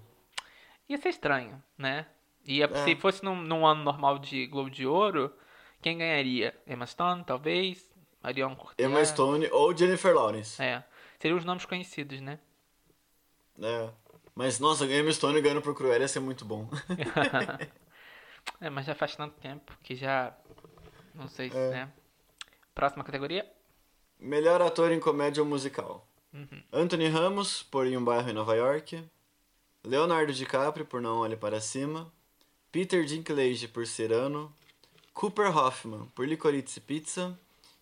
Ia ser estranho, né? E é. se fosse num, num, ano normal de Globo de Ouro, quem ganharia? Emma Stone, talvez? Marion Cotillard? Emma Stone ou Jennifer Lawrence. É. Seriam os nomes conhecidos, né? É. Mas, nossa, Emma Stone ganhando por Cruella ia ser muito bom. É, mas já faz tanto tempo que já. Não sei se, é. né? Próxima categoria? Melhor ator em comédia musical. Uhum. Anthony Ramos, por Em um Bairro em Nova York. Leonardo DiCaprio, por Não Olhe Para Cima. Peter Dinklage, por Serano. Cooper Hoffman, por Licorice Pizza.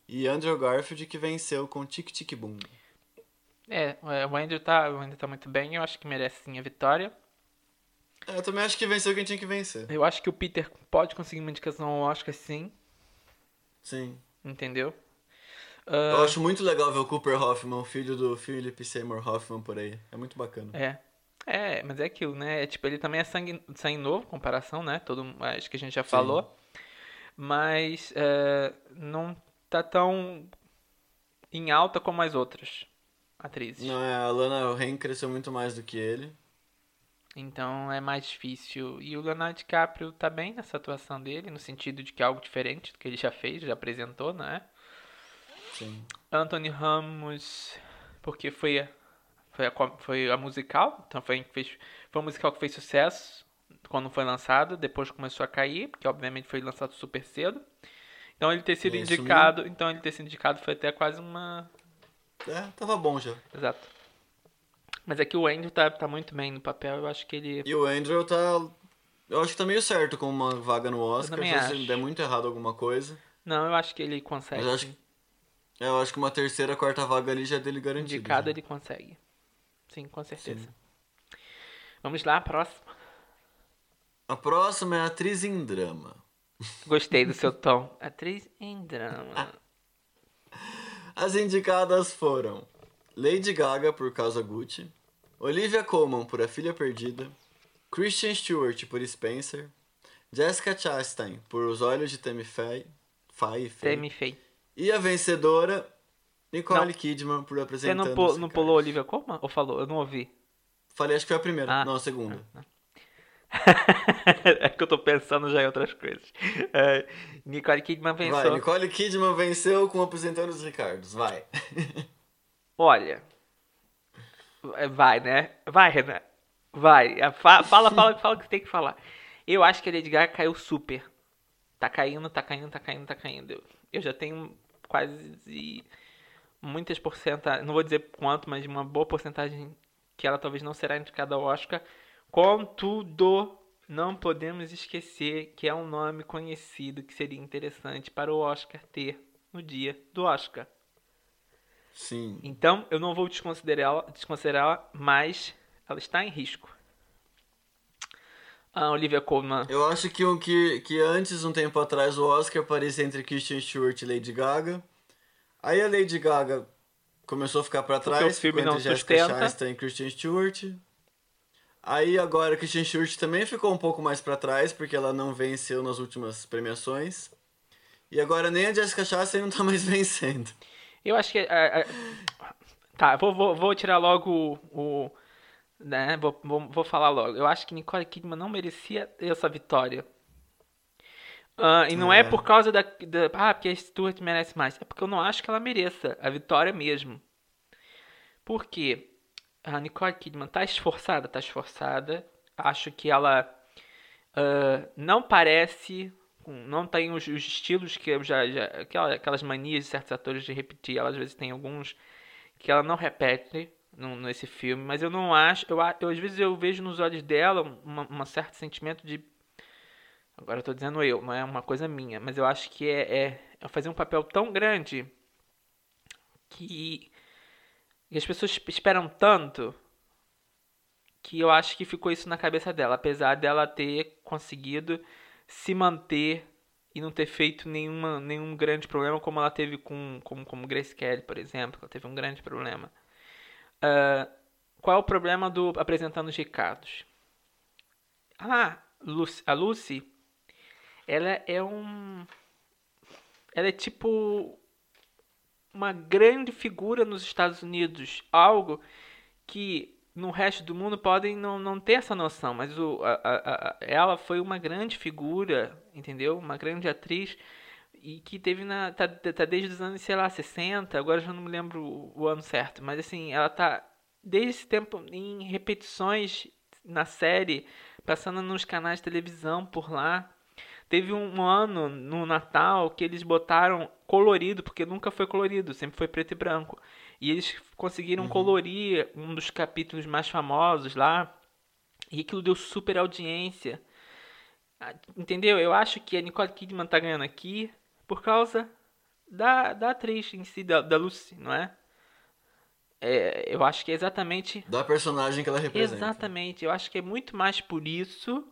E Andrew Garfield, que venceu com Tic Tic Boom. É, o Andrew tá, o Andrew tá muito bem, eu acho que merece sim a vitória. É, eu também acho que venceu quem tinha que vencer. Eu acho que o Peter pode conseguir uma indicação ao Oscar, sim. Sim. Entendeu? Eu Ah, acho muito legal ver o Cooper Hoffman, filho do Philip Seymour Hoffman, por aí. É muito bacana. É. É, mas é aquilo, né? É, tipo, ele também é sangue, sangue novo, comparação, né? Todo, acho que a gente já falou. Mas é, não tá tão em alta como as outras atrizes. Não, é, a Lana Ren cresceu muito mais do que ele. Então é mais difícil. E o Leonardo DiCaprio tá bem nessa atuação dele, no sentido de que é algo diferente do que ele já fez, já apresentou, né? Sim. Anthony Ramos, porque foi a, foi a, foi a musical, então foi, fez, foi um musical que fez sucesso quando foi lançado, depois começou a cair, porque obviamente foi lançado super cedo. Então ele ter sido sumiu. indicado, então ele ter sido indicado foi até quase uma, É, tava bom já. exato. Mas é que o Andrew tá, tá muito bem no papel, eu acho que ele E o Andrew tá. Eu acho que tá meio certo com uma vaga no Oscar. Se acho. der muito errado alguma coisa. Não, eu acho que ele consegue. Mas eu acho sim. Eu acho que uma terceira, quarta vaga ali já é dele garantido. Indicado já. ele consegue. Sim, com certeza. Vamos lá, próximo. A próxima é atriz em drama. Gostei do seu tom. Atriz em drama. As indicadas foram Lady Gaga por Casa Gucci, Olivia Colman por A Filha Perdida, Christian Stewart por Spencer, Jessica Chastain por Os Olhos de Tammy Faye, e a vencedora Nicole Não. Kidman por Você apresentando não, pu- os não pulou Olivia Colman? Ou falou? Eu não ouvi. Falei, acho que foi a primeira, Ah. não, a segunda. é que eu tô pensando já em outras coisas. É, Nicole Kidman Vai, pensou. Nicole Kidman venceu com apresentando os Ricardos, vai. Olha. é, Vai, né? Vai, Renan. Vai. É, fa- Fala, fala, fala o que você tem que falar. Eu acho que a Lady Gaga caiu super. Tá caindo, tá caindo, tá caindo, tá caindo. Eu- Eu já tenho quase muitas porcentagens, não vou dizer quanto, mas uma boa porcentagem que ela talvez não será indicada ao Oscar. Contudo, não podemos esquecer que é um nome conhecido que seria interessante para o Oscar ter no dia do Oscar. Sim. Então, eu não vou desconsiderá-la, desconsiderá-la, mas ela está em risco. A Olivia Colman, Eu acho que, o que, que antes, um tempo atrás, o Oscar parecia entre Christian Stewart e Lady Gaga. Aí a Lady Gaga começou a ficar Porque trás, o filme não Jessica sustenta. Chastain e Christian Stewart. Aí agora Christian Stewart também ficou um pouco mais pra trás, porque ela não venceu nas últimas premiações. E agora nem a Jessica Chastain não tá mais vencendo. eu acho que. é, é, tá, vou, vou, vou tirar logo o. o- né, vou, vou, vou falar logo. Eu acho que Nicole Kidman não merecia essa vitória. Ah, e não é. É. por causa da, da. Ah, porque a Stuart merece mais. É porque eu não acho que ela mereça a vitória mesmo. Por quê? A Nicole Kidman tá esforçada, tá esforçada. Acho que ela ah, não parece, não tem os, os estilos que eu já, já aquela- aquelas manias de certos atores de repetir. Ela às vezes tem alguns que ela não repete no, nesse filme, mas eu não acho. Eu, eu às vezes eu vejo nos olhos dela uma certo sentimento de Agora eu dizendo eu, não é uma coisa minha, mas eu acho que é, é, é fazer um papel tão grande que, que as pessoas esperam tanto que eu acho que ficou isso na cabeça dela, apesar dela ter conseguido se manter e não ter feito nenhuma, nenhum grande problema como ela teve com, com como Grace Kelly, por exemplo, ela teve um grande problema. Ah, qual é o problema do apresentando os Ricardos? Ah, Lucy, a Lucy, ela é um. Ela é tipo. Uma grande figura nos Estados Unidos. Algo que no resto do mundo podem não, não ter essa noção. Mas o, a, a- a- ela foi uma grande figura, entendeu? Uma grande atriz. E que teve na. Tá, tá desde os anos, sei lá, 60. Agora já não me lembro o, o ano certo. Mas assim, ela tá desde esse tempo em repetições na série, passando nos canais de televisão por lá. Teve um ano no Natal que eles botaram colorido, porque nunca foi colorido, sempre foi preto e branco. E eles conseguiram colorir um dos capítulos mais famosos lá. E aquilo deu super audiência. Ah, Entendeu? Eu acho que a Nicole Kidman tá ganhando aqui por causa da, da atriz em si, da, da Lucy, não é? é, eu acho que é exatamente. Da personagem que ela representa. Exatamente. Eu acho que é muito mais por isso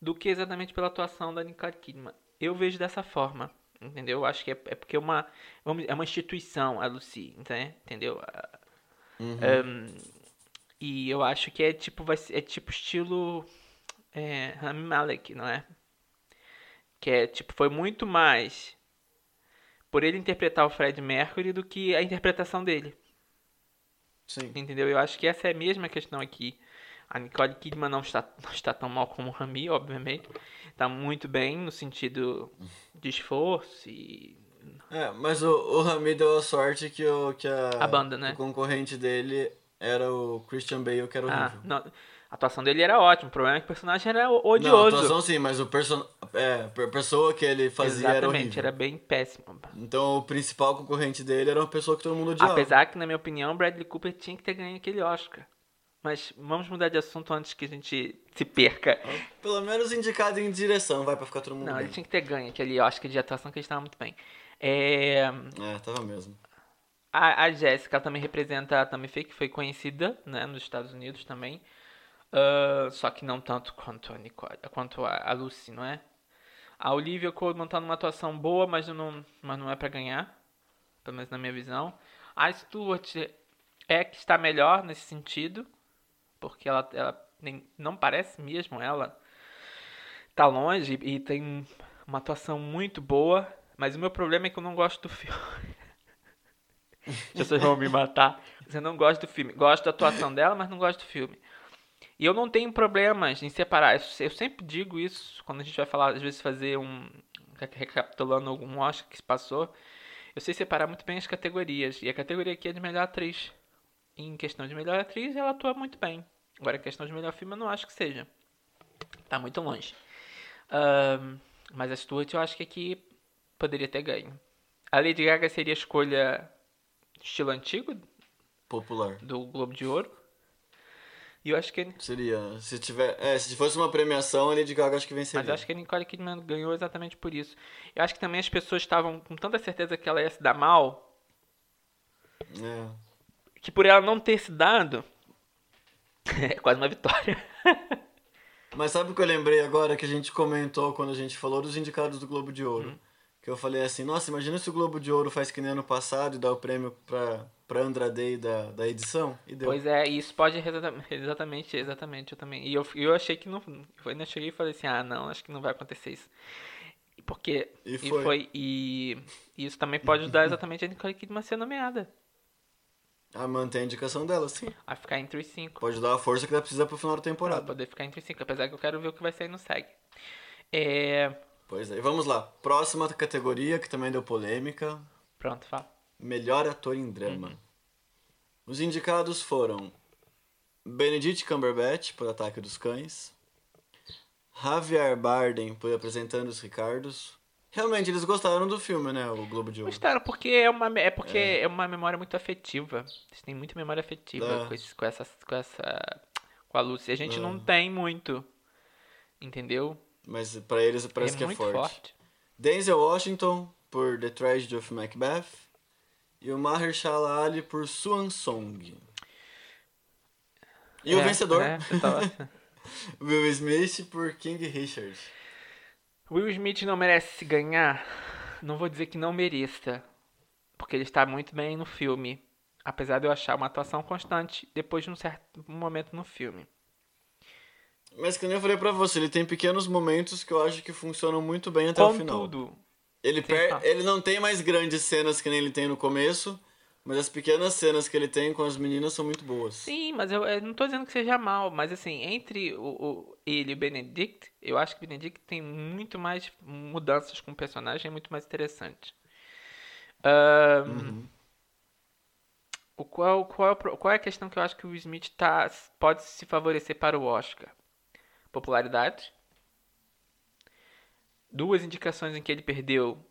do que exatamente pela atuação da Nicole Kidman. Eu vejo dessa forma. Entendeu? Eu acho que é, é porque é uma, é uma instituição a Lucy, entendeu? Uhum. Um, e eu acho que é tipo, vai é tipo estilo é, Rami Malek, não é? Que é tipo, foi muito mais por ele interpretar o Fred Mercury do que a interpretação dele. Sim. Entendeu? Eu acho que essa é a mesma questão aqui. A Nicole Kidman não está, não está tão mal como o Rami, obviamente. Está muito bem no sentido de esforço e. É, mas o, o Rami deu a sorte que, o, que a, a banda, né? o concorrente dele era o Christian Bale, que era Ah, horrível. não, a atuação dele era ótima. O problema é que o personagem era Não, a odioso. atuação sim, mas o person... é, a pessoa que ele fazia era Exatamente, horrível. era bem péssimo. Então o principal concorrente dele era uma pessoa que todo mundo odiava. Apesar que, na minha opinião, Bradley Cooper tinha que ter ganho aquele Oscar. Mas vamos mudar de assunto antes que a gente se perca. Pelo menos indicado em direção, vai pra ficar todo mundo Não, bem. ele tinha que ter ganho aquele Oscar de atuação que ele estava muito bem. É, É, tava mesmo. a, a Jéssica também representa a Tammy Faye, que foi conhecida né, nos Estados Unidos também. Ah, só que não tanto quanto a Nicole, quanto a, a Lucy, não é? A Olivia Colman tá numa atuação boa, mas não, mas não é pra ganhar. Pelo menos na minha visão. A Stuart é que está melhor nesse sentido. Porque ela, ela nem, não parece mesmo ela. Tá longe e tem uma atuação muito boa. Mas o meu problema é que eu não gosto do filme. Vocês vão me matar. Você não gosta do filme. Gosto da atuação dela, mas não gosto do filme. E eu não tenho problemas em separar. Eu eu sempre digo isso quando a gente vai falar, às vezes fazer um. recapitulando algum Oscar que se passou. Eu sei separar muito bem as categorias. E a categoria aqui é de melhor atriz. Em questão de melhor atriz, ela atua muito bem. Agora, em questão de melhor filme, eu não acho que seja. Tá muito longe. Mas a Stuart, eu acho que aqui poderia ter ganho. A Lady Gaga seria a escolha estilo antigo Popular. do Globo de Ouro. E eu acho que Seria. Se tiver. É, se fosse uma premiação, a Lady Gaga acho que venceria. Mas eu acho que a Nicole Kidman ganhou exatamente por isso. Eu acho que também as pessoas estavam com tanta certeza que ela ia se dar mal, É. que por ela não ter se dado, é quase uma vitória. Mas sabe o que eu lembrei agora que a gente comentou quando a gente falou dos indicados do Globo de Ouro? Uhum. Que eu falei assim, nossa, imagina se o Globo de Ouro faz que nem ano passado e dá o prêmio pra, pra Andra Day da, da edição. E deu. Pois é, e isso pode exatamente, exatamente, eu também. E eu, eu achei que não. Eu ainda cheguei e falei assim, ah não, acho que não vai acontecer isso. Porque. E E foi. foi. E, e isso também pode ajudar exatamente a Nicole Kidman a ser nomeada. Ah, mantém a indicação dela, sim. A ficar entre os cinco. Pode dar a força que ela precisa pro final da Pra temporada. poder ficar entre os cinco. Apesar que eu quero ver o que vai sair no SEG. É. Pois é, e vamos lá. Próxima categoria, que também deu polêmica. Pronto, fala. Melhor ator em drama. Os indicados foram Benedict Cumberbatch por Ataque dos Cães, Javier Bardem por Apresentando os Ricardos. Realmente, eles gostaram do filme, né? O Globo de Ouro. Gostaram, porque é uma, é porque é. uma memória muito afetiva. Eles têm muita memória afetiva É. com, esse, com essa. Com essa. Com a Lucy. A gente É. não tem muito. Entendeu? Mas pra eles parece é que é forte. forte. Denzel Washington por The Tragedy of Macbeth e o Mahershala Ali por Swan Song. E o É, vencedor, é, tava- Will Smith por King Richard. Will Smith não merece ganhar. Não vou dizer que não mereça. Porque ele está muito bem no filme. Apesar de eu achar uma atuação constante depois de um certo momento no filme. Mas que nem eu falei pra você, ele tem pequenos momentos que eu acho que funcionam muito bem até o final. Contudo, Ele, per... tá. ele não tem mais grandes cenas que nem ele tem no começo, mas as pequenas cenas que ele tem com as meninas são muito boas. Sim, mas eu, eu não tô dizendo que seja mal, mas assim, entre o, o- ele e o Benedict, eu acho que o Benedict tem muito mais mudanças com o personagem, é muito mais interessante. Ahn, o qual, qual, é qual é a questão que eu acho que o Smith tá, pode se favorecer para o Oscar? Popularidade. Duas indicações em que ele perdeu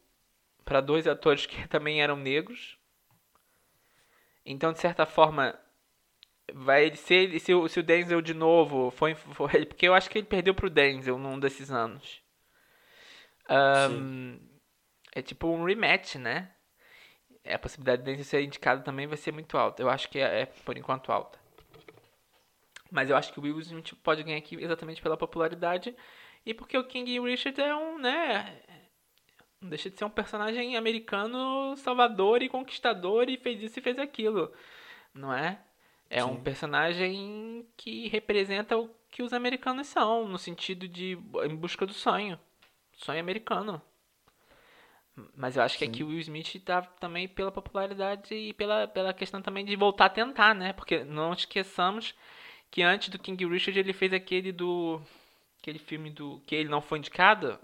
para dois atores que também eram negros. Então, de certa forma, vai se, se, o, se o Denzel de novo foi, foi porque eu acho que ele perdeu pro Denzel num desses anos. Ahn, é tipo um rematch, né? a possibilidade dele ser indicado também vai ser muito alta. Eu acho que é, é, por enquanto alta. Mas eu acho que o Will Smith pode ganhar aqui exatamente pela popularidade e porque o King Richard é um, né, não deixa de ser um personagem americano salvador e conquistador e fez isso e fez aquilo, não é? É Sim. um personagem que representa o que os americanos são, no sentido de em busca do sonho, sonho americano. Mas eu acho Sim. que aqui o Will Smith tá também pela popularidade e pela, pela questão também de voltar a tentar, né? Porque não esqueçamos que antes do King Richard ele fez aquele do. aquele filme do. que ele não foi indicado.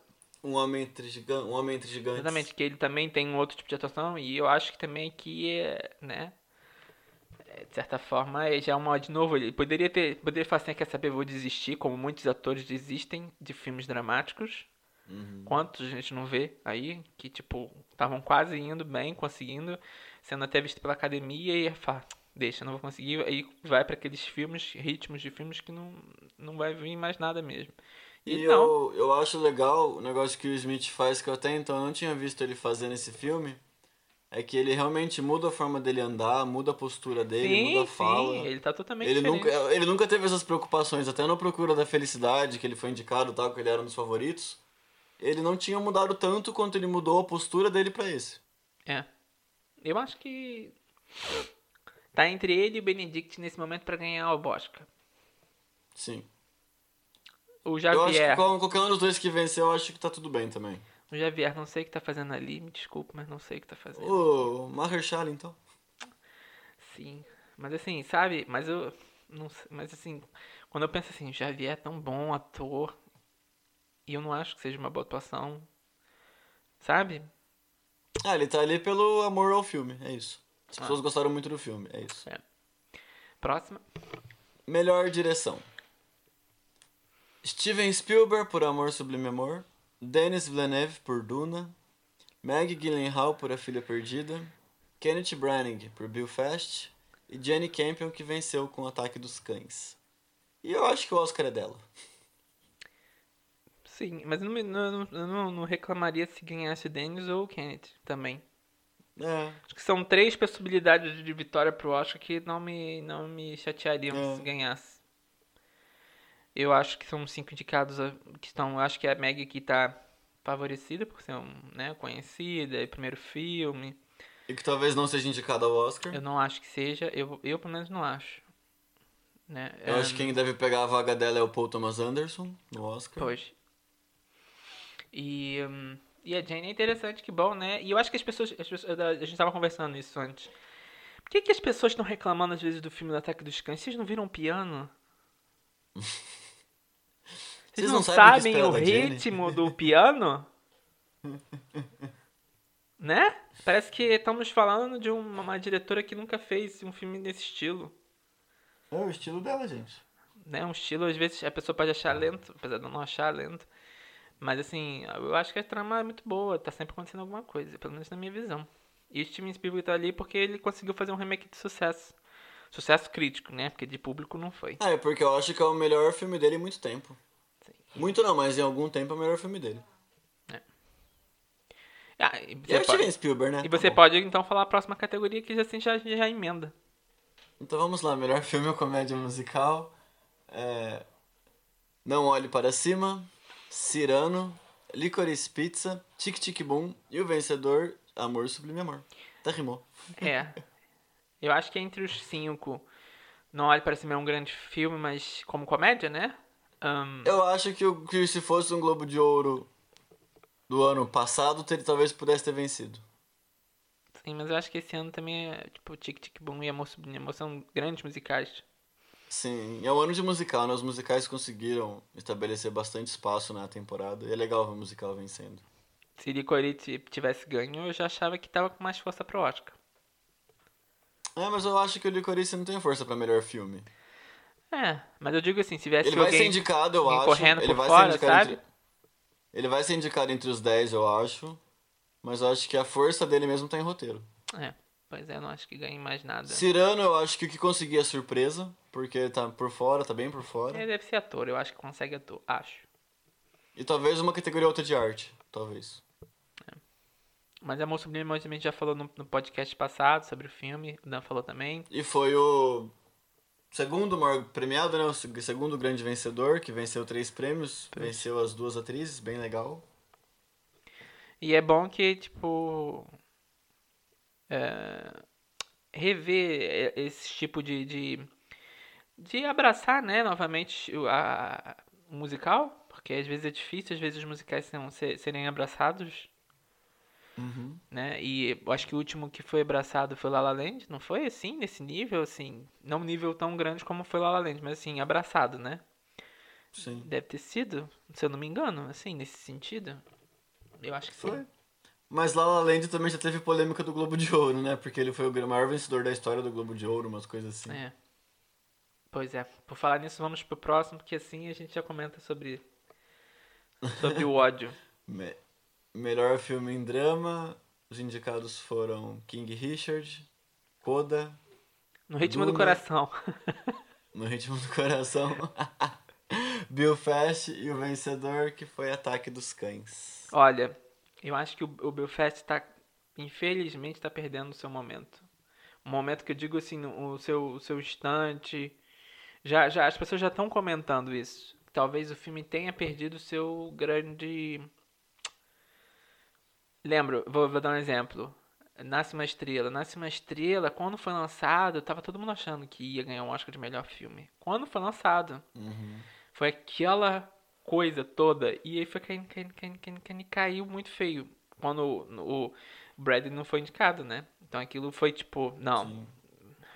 Um Homem entre, gigantes, um homem entre Gigantes. Exatamente, que ele também tem um outro tipo de atuação. E eu acho que também aqui é. né? É, de certa forma, já é uma de novo. Ele poderia ter. Poderia falar assim, quer saber, vou desistir, como muitos atores desistem de filmes dramáticos. Uhum. Quantos a gente não vê aí que, tipo, estavam quase indo bem, conseguindo, sendo até visto pela academia e fala, deixa, não vou conseguir. Aí vai para aqueles filmes, ritmos de filmes que não, não vai vir mais nada mesmo. E, e eu, eu acho legal o negócio que o Smith faz, que eu até então não tinha visto ele fazer nesse filme. É que ele realmente muda a forma dele andar, muda a postura dele, sim, muda a fala. Sim, ele tá totalmente ele diferente. nunca Ele nunca teve essas preocupações, até no Procura da Felicidade, que ele foi indicado tal, que ele era um dos favoritos ele não tinha mudado tanto quanto ele mudou a postura dele para esse. É. Eu acho que tá entre ele e o Benedict nesse momento para ganhar o Bosca. Sim. O Javier. Eu acho que qualquer um dos dois que venceu, eu acho que tá tudo bem também. O Javier, não sei o que tá fazendo ali, me desculpa, mas não sei o que tá fazendo. O Mahershala, então. Sim. Mas assim, sabe? Mas eu. Não sei, mas assim, quando eu penso assim, o Javier é tão bom ator, e eu não acho que seja uma boa atuação. Sabe? Ah, ele tá ali pelo amor ao filme, é isso. As ah. pessoas gostaram muito do filme, é isso. É. Próxima. Melhor direção. Steven Spielberg por Amor Sublime Amor. Denis Villeneuve por Duna. Maggie Gyllenhaal por A Filha Perdida. Kenneth Branagh por Belfast. E Jenny Campion que venceu com o Ataque dos Cães. E eu acho que o Oscar é dela. Sim, mas eu não, não, não, não reclamaria se ganhasse Dennis ou o Kenneth também. É. Acho que são três possibilidades de vitória pro Oscar que não me, não me chateariam é. se ganhasse. Eu acho que são cinco indicados que estão. Acho que a Meg que tá favorecida por ser um, né, conhecida, é primeiro filme. E que talvez não seja indicada ao Oscar. Eu não acho que seja. Eu, eu pelo menos não acho. Né? Eu acho que quem deve pegar a vaga dela é o Paul Thomas Anderson no Oscar. Pois. E, um, e a Jane é interessante, que bom, né? E eu acho que as pessoas. As pessoas a gente estava conversando isso antes. Por que, que as pessoas estão reclamando às vezes do filme do Ataque dos Cães? Vocês não viram piano? Vocês, não, não, sabem, sabem o ritmo do piano? né? Parece que estamos falando de uma, uma, diretora que nunca fez um filme desse estilo. É o estilo dela, gente. Né? Um estilo, às vezes, a pessoa pode achar lento, apesar de não achar lento. Mas assim, eu acho que a trama é muito boa, tá sempre acontecendo alguma coisa, pelo menos na minha visão. E o Steven Spielberg tá ali porque ele conseguiu fazer um remake de sucesso. Sucesso crítico, né? Porque de público não foi. É porque eu acho que é o melhor filme dele em muito tempo. Muito não, mas em algum tempo é o melhor filme dele. É. Ah, e você pode... Steven Spielberg, né? E você tá pode então falar a próxima categoria que assim já, já emenda. Então vamos lá, melhor filme ou comédia musical. É... Não Olhe Para Cima, Cirano, Licorice Pizza, Tic Tic Boom e o vencedor, Amor Sublime Amor. Até rimou. É. Eu acho que entre os cinco, não olha para cima é um grande filme, mas como comédia, né? Um... Eu acho que, que se fosse um Globo de Ouro do ano passado, ele talvez pudesse ter vencido. Sim, mas eu acho que esse ano também é, tipo, Tic Tic Boom e Amor Sublime Amor são grandes musicais. Sim, é um ano de musical, né? Os musicais conseguiram estabelecer bastante espaço na temporada. E é legal ver o musical vencendo. Se Licorice tivesse ganho, eu já achava que tava com mais força pro Oscar. É, mas eu acho que o Licorice não tem força para melhor filme. É, mas eu digo assim, se tivesse Ele vai ser indicado, eu acho. Correndo ele vai fora, ser indicado sabe? Entre... Ele vai ser indicado entre os 10, eu acho. Mas eu acho que a força dele mesmo tá em roteiro. É. Pois é, eu não acho que ganhe mais nada. Cirano, eu acho que o que conseguia é surpresa, porque tá por fora, tá bem por fora. Ele deve ser ator, eu acho que consegue ator, acho. E talvez uma categoria outra de arte, talvez. É. Mas Amor Sublime a gente já falou no, no podcast passado sobre o filme, o Dan falou também. E foi o segundo maior premiado, né? O seg- segundo grande vencedor, que venceu três prêmios. Venceu as duas atrizes, bem legal. E é bom que, tipo. é, rever esse tipo de, de. de abraçar, né, novamente o, a, o musical. Porque às vezes é difícil, às vezes os musicais são, se- serem abraçados. Né? E eu acho que o último que foi abraçado foi La La Land, não foi assim, nesse nível, assim, não um nível tão grande como foi La La Land, mas assim, abraçado, né? Sim. Deve ter sido, se eu não me engano, assim, nesse sentido. Eu acho que sim. Foi. Mas La La Land também já teve polêmica do Globo de Ouro, né? Porque ele foi o maior vencedor da história do Globo de Ouro, umas coisas assim. É. Pois é. Por falar nisso, vamos pro próximo, porque assim a gente já comenta sobre sobre o ódio. Me- melhor filme em drama, os indicados foram King Richard, Coda, No ritmo do Duna. coração. No Ritmo do Coração, Belfast e o vencedor que foi Ataque dos Cães. Olha, eu acho que o, o Belfast tá, infelizmente, tá perdendo o seu momento. O momento que eu digo assim, o seu, o seu instante. Já, já, as pessoas já estão comentando isso. Talvez o filme tenha perdido o seu grande. Lembro, vou, vou dar um exemplo. Nasce uma Estrela. Nasce uma Estrela, quando foi lançado, tava todo mundo achando que ia ganhar um Oscar de melhor filme. Quando foi lançado, foi aquela coisa toda. E aí foi caindo, caindo, caindo, caindo, caindo e caiu muito feio. Quando o, o Bradley não foi indicado, né? Então aquilo foi tipo, não,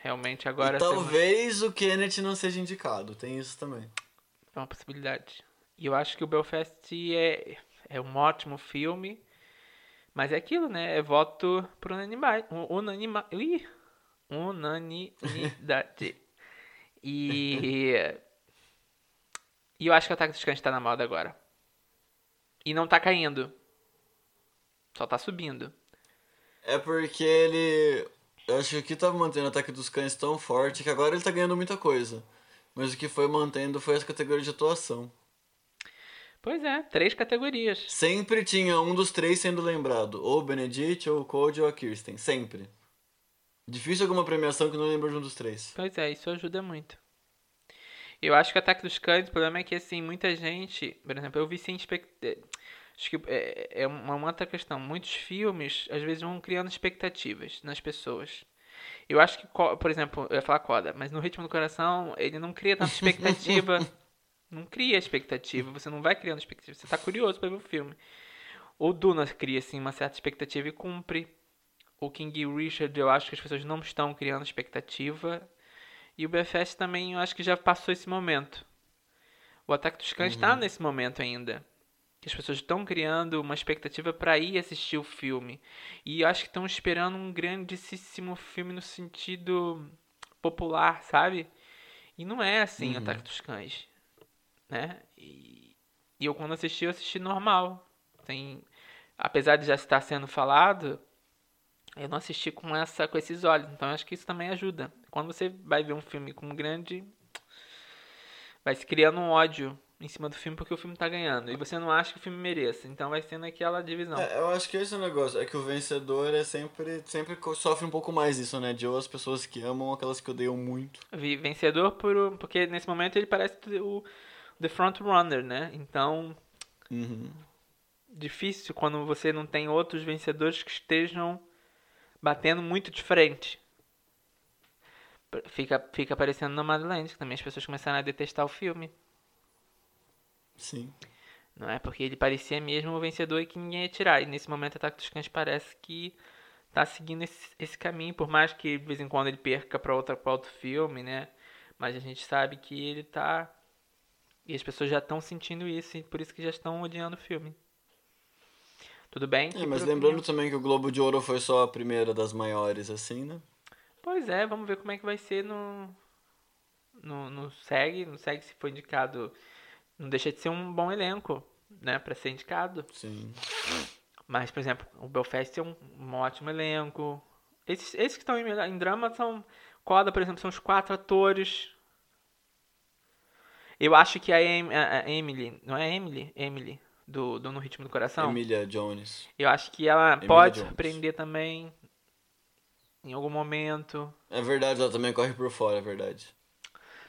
realmente agora e talvez o Kenneth não seja indicado, tem isso também. é uma possibilidade. E eu acho que o Belfast é, é um ótimo filme. Mas é aquilo, né? É voto por unanimidade. Unanima, unanimidade. E. E eu acho que o Ataque dos Cães tá na moda agora. E não tá caindo. Só tá subindo. É porque ele. Eu acho que aqui tava mantendo o ataque dos cães tão forte que agora ele tá ganhando muita coisa. Mas o que foi mantendo foi as categorias de atuação. Pois é, três categorias. Sempre tinha um dos três sendo lembrado. Ou o Benedict, ou o Cody, ou a Kirsten. Sempre. Difícil alguma premiação que não lembra de um dos três. Pois é, isso ajuda muito. Eu acho que o Ataque dos Cães, o problema é que, assim, muita gente... Por exemplo, eu vi sem expectativa... Acho que é, é uma outra questão. Muitos filmes, às vezes, vão criando expectativas nas pessoas. Eu acho que, por exemplo, eu ia falar Coda, mas no Ritmo do Coração, ele não cria tanta expectativa. Não cria expectativa. Você não vai criando expectativa. Você tá curioso pra ver o filme. O Duna cria, assim, uma certa expectativa e cumpre. O King Richard, eu acho que as pessoas não estão criando expectativa. E o Belfast também, eu acho que já passou esse momento. O Ataque dos Cães está nesse momento ainda. Que as pessoas estão criando uma expectativa para ir assistir o filme. E eu acho que estão esperando um grandíssimo filme no sentido popular, sabe? E não é assim, Ataque dos Cães. Né? E, e eu quando assisti, eu assisti normal. Tem, apesar de já estar sendo falado, eu não assisti com essa com esses olhos, então eu acho que isso também ajuda. Quando você vai ver um filme com um grande vai se criando um ódio em cima do filme porque o filme tá ganhando e você não acha que o filme mereça, então vai sendo aquela divisão. É, eu acho que esse é o negócio. É que o vencedor é sempre. Sempre sofre um pouco mais isso, né? De ou as pessoas que amam aquelas que odeiam muito. Vi vencedor por porque nesse momento ele parece o the front runner, né? Então, Uhum. difícil quando você não tem outros vencedores que estejam batendo muito de frente. Fica, fica parecendo Nomadland, que também as pessoas começaram a detestar o filme. Sim. Não é? Porque ele parecia mesmo o vencedor e que ninguém ia tirar. E nesse momento, Ataque dos Cães parece que tá seguindo esse, esse caminho. Por mais que de vez em quando ele perca pra, outra, pra outro filme, né? Mas a gente sabe que ele tá. E as pessoas já estão sentindo isso. E por isso que já estão odiando o filme. Tudo bem? É, mas lembrando opinião- também que o Globo de Ouro foi só a primeira das maiores, assim, né? Pois é, vamos ver como é que vai ser no. No, no SEG. No SEG, se for indicado. Não deixa de ser um bom elenco, né? Pra ser indicado. Sim. Mas, por exemplo, o Belfast é um, um ótimo elenco. Esses, esses que estão em, em drama são. Coda, por exemplo, são os quatro atores. Eu acho que a, Em- a- a Emily. Não é Emily? Emily. Do, do No Ritmo do Coração. Emilia Jones. Eu acho que ela Emilia pode Jones. surpreender também em algum momento. É verdade, ela também corre por fora, é verdade.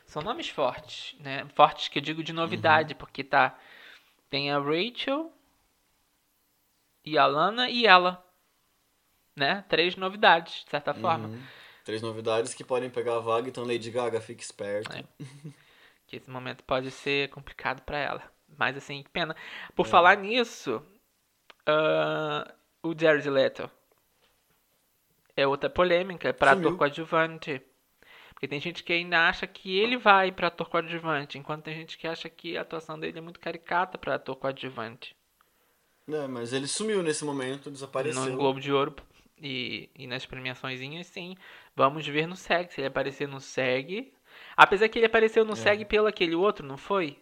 São nomes fortes, né? Fortes que eu digo de novidade, porque tá. Tem a Rachel e a Lana e ela. Né? Três novidades, de certa forma. Uhum. Três novidades que podem pegar a vaga, então Lady Gaga fica esperta. É. Que esse momento pode ser complicado pra ela. Mas assim, que pena. Por É. falar nisso, ah, o Jared Leto é outra polêmica pra Sumiu. ator coadjuvante. Porque tem gente que ainda acha que ele vai pra ator coadjuvante, enquanto tem gente que acha que a atuação dele é muito caricata pra ator coadjuvante. É, mas ele sumiu nesse momento, desapareceu. No Globo de Ouro e, e nas premiaçõezinhas, sim. Vamos ver no SEG. Se ele aparecer no SEG. Apesar que ele apareceu no É. SEG pelo aquele outro, não foi?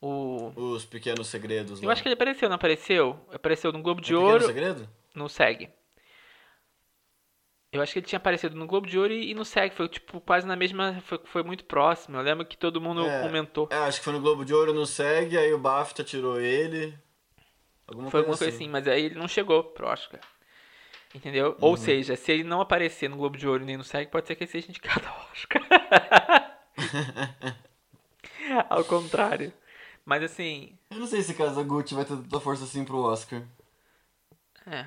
O. Os pequenos segredos Eu lá. acho que ele apareceu, não apareceu? Apareceu no Globo de É Pequeno Ouro, segredo? no SEG. Eu acho que ele tinha aparecido no Globo de Ouro e, e no SEG. Foi tipo quase na mesma. Foi, foi muito próximo. Eu lembro que todo mundo É. comentou. É, acho que foi no Globo de Ouro no SEG, aí o BAFTA tirou ele. Alguma Foi coisa alguma coisa assim. assim, mas aí ele não chegou pro Oscar. Entendeu? Uhum. Ou seja, se ele não aparecer no Globo de Ouro nem no SEG, pode ser que ele seja indicado ao Oscar. ao contrário. Mas assim, Eu não sei se Kazaguchi vai ter tanta força assim pro Oscar. é.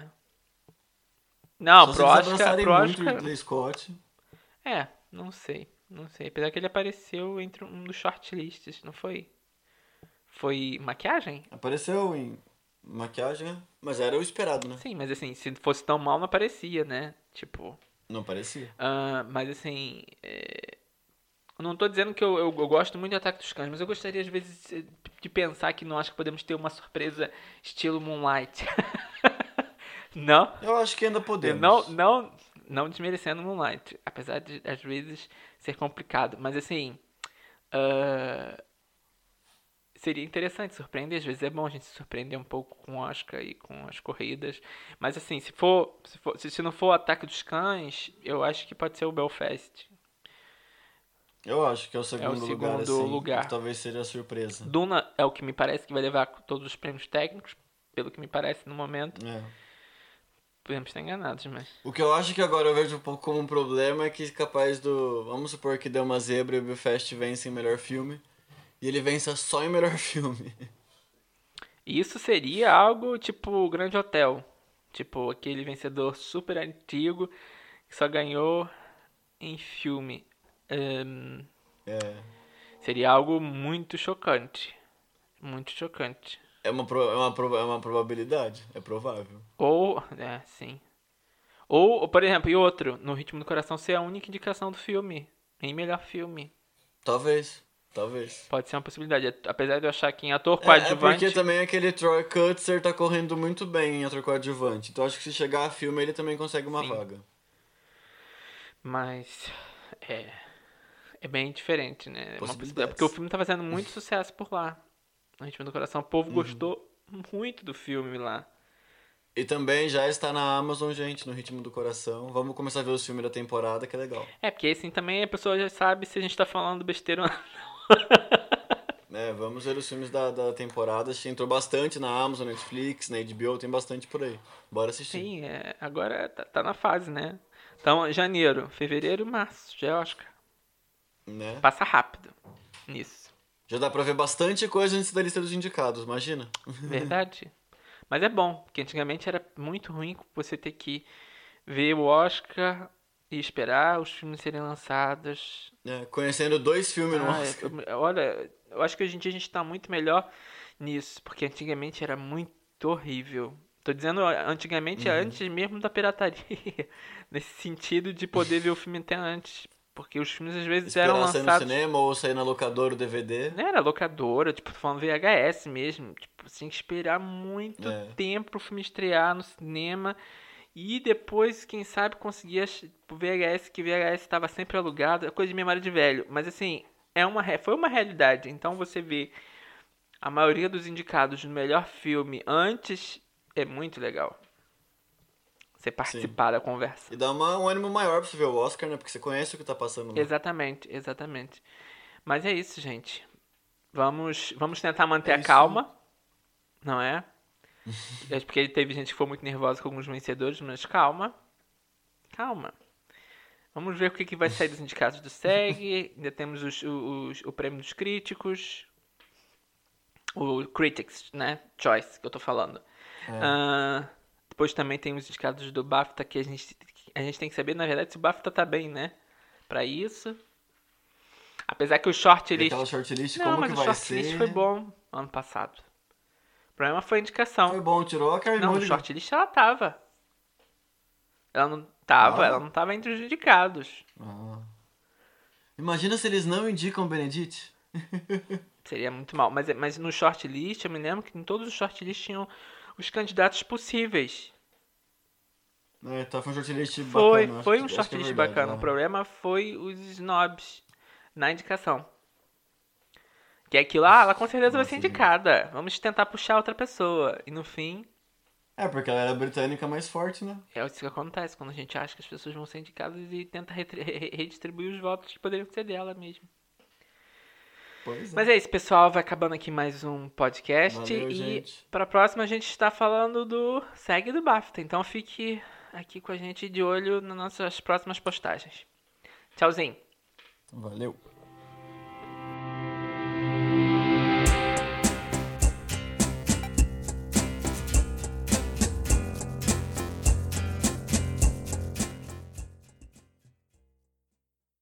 Não, Só pro Oscar, pro muito Oscar. Ridley Scott. É, não sei. Não sei. Apesar que ele apareceu entre um dos shortlists, não foi? Foi maquiagem? Apareceu em maquiagem, né? mas era o esperado, né? Sim, mas assim, se fosse tão mal, não aparecia, né? Tipo. Não parecia. Ah, mas assim. é, não tô dizendo que eu, eu, eu gosto muito de Ataque dos Cães, mas eu gostaria às vezes de pensar que não acho que podemos ter uma surpresa estilo Moonlight. não? Eu acho que ainda podemos. Não, não, não desmerecendo Moonlight, apesar de às vezes ser complicado, mas assim, ah, seria interessante surpreender, às vezes é bom a gente se surpreender um pouco com o Oscar e com as corridas, mas assim, se for, se, for, se, não for o Ataque dos Cães, eu acho que pode ser o Belfast. Eu acho que é o segundo, segundo lugar, assim. lugar. Talvez seja a surpresa. Duna é o que me parece que vai levar todos os prêmios técnicos, pelo que me parece no momento. É. Podemos estar enganados, mas. O que eu acho que agora eu vejo um pouco como um problema é que capaz do. Vamos supor que deu uma zebra e o Belfast vence em melhor filme. E ele vença só em melhor filme. Isso seria algo tipo o Grande Hotel. Tipo, aquele vencedor super antigo que só ganhou em filme. Ahn, É. seria algo muito chocante. Muito chocante. É uma, pro- é, uma, pro- é uma probabilidade. É provável. Ou, é, sim. Ou, por exemplo, e outro, no Ritmo do Coração ser a única indicação do filme. Em melhor filme. Talvez. Talvez. Pode ser uma possibilidade. Apesar de eu achar que em ator É, é coadjuvante. porque também aquele Troy Kutzer tá correndo muito bem em ator coadjuvante. Então acho que se chegar a filme ele também consegue uma Sim. vaga. Mas é é bem diferente, né? É Possibilidades. possibilidade, porque o filme tá fazendo muito sucesso por lá. No Ritmo do Coração, o povo Uhum. gostou muito do filme lá. E também já está na Amazon, gente, no Ritmo do Coração. Vamos começar a ver os filmes da temporada, que é legal. É, porque assim também a pessoa já sabe se a gente tá falando besteira ou não. É, vamos ver os filmes da, da temporada. Acho que entrou bastante na Amazon, Netflix, na HBO, tem bastante por aí. Bora assistir. Sim, é, agora tá, tá na fase, né? Então, janeiro, fevereiro, março, já é Oscar. Né? Passa rápido nisso. Já dá pra ver bastante coisa antes da lista dos indicados, imagina. Verdade. Mas é bom, porque antigamente era muito ruim você ter que ver o Oscar e esperar os filmes serem lançados. É, conhecendo dois filmes no Ah, Oscar. olha, eu acho que hoje em dia a gente tá muito melhor nisso, porque antigamente era muito horrível. Tô dizendo antigamente Uhum. antes mesmo da pirataria, nesse sentido de poder ver o filme até antes, porque os filmes às vezes eram Esperar sair no lançados cinema ou sair na locadora o DVD. não era locadora, tipo, tô falando VHS mesmo. Tipo, tinha que esperar muito É. tempo pro filme estrear no cinema. E depois, quem sabe, conseguia o VHS, que VHS estava sempre alugado. É coisa de memória de velho. Mas assim, é uma, foi uma realidade. Então você vê a maioria dos indicados no melhor filme antes é muito legal. Você participar da conversa. E dá uma, um ânimo maior pra você ver o Oscar, né? Porque você conhece o que tá passando lá. Exatamente, exatamente. Mas é isso, gente. Vamos, vamos tentar manter É a calma. não é? É porque teve gente que foi muito nervosa com alguns vencedores, mas calma. Calma. Vamos ver o que, que vai sair dos indicados do SEG. Ainda temos os, os, o prêmio dos críticos. O Critics, né? Choice, que eu tô falando. É. Ah, depois também tem os indicados do BAFTA, que a gente, a gente tem que saber, na verdade, se o BAFTA tá bem, né? Pra isso. Apesar que o E shortlist... aquela shortlist, Não, como mas que o vai shortlist ser? foi bom ano passado. Problema foi a indicação. Foi bom, tirou a Carrie Não, no Mulligan. shortlist ela tava. Ela não tava, Ah. ela não tava entre os indicados. Ah. Imagina se eles não indicam Benedict. Seria muito mal. Mas, mas no shortlist, eu me lembro que em todos os shortlists tinham os candidatos possíveis. É, então foi um shortlist bacana. Foi, acho foi que- um acho que é shortlist verdade, bacana. né? O problema foi os snobs na indicação. Que é aquilo, ah, ela com certeza vai ser indicada. Vamos tentar puxar outra pessoa. E no fim, É, porque ela era a britânica mais forte, né? é isso que acontece quando a gente acha que as pessoas vão ser indicadas e tenta redistribuir os votos que poderiam ser dela mesmo. Pois é. Mas é isso, pessoal. Vai acabando aqui mais um podcast. Valeu, e gente. para a próxima a gente está falando do segue do BAFTA. Então fique aqui com a gente de olho nas nossas próximas postagens. Tchauzinho. Valeu.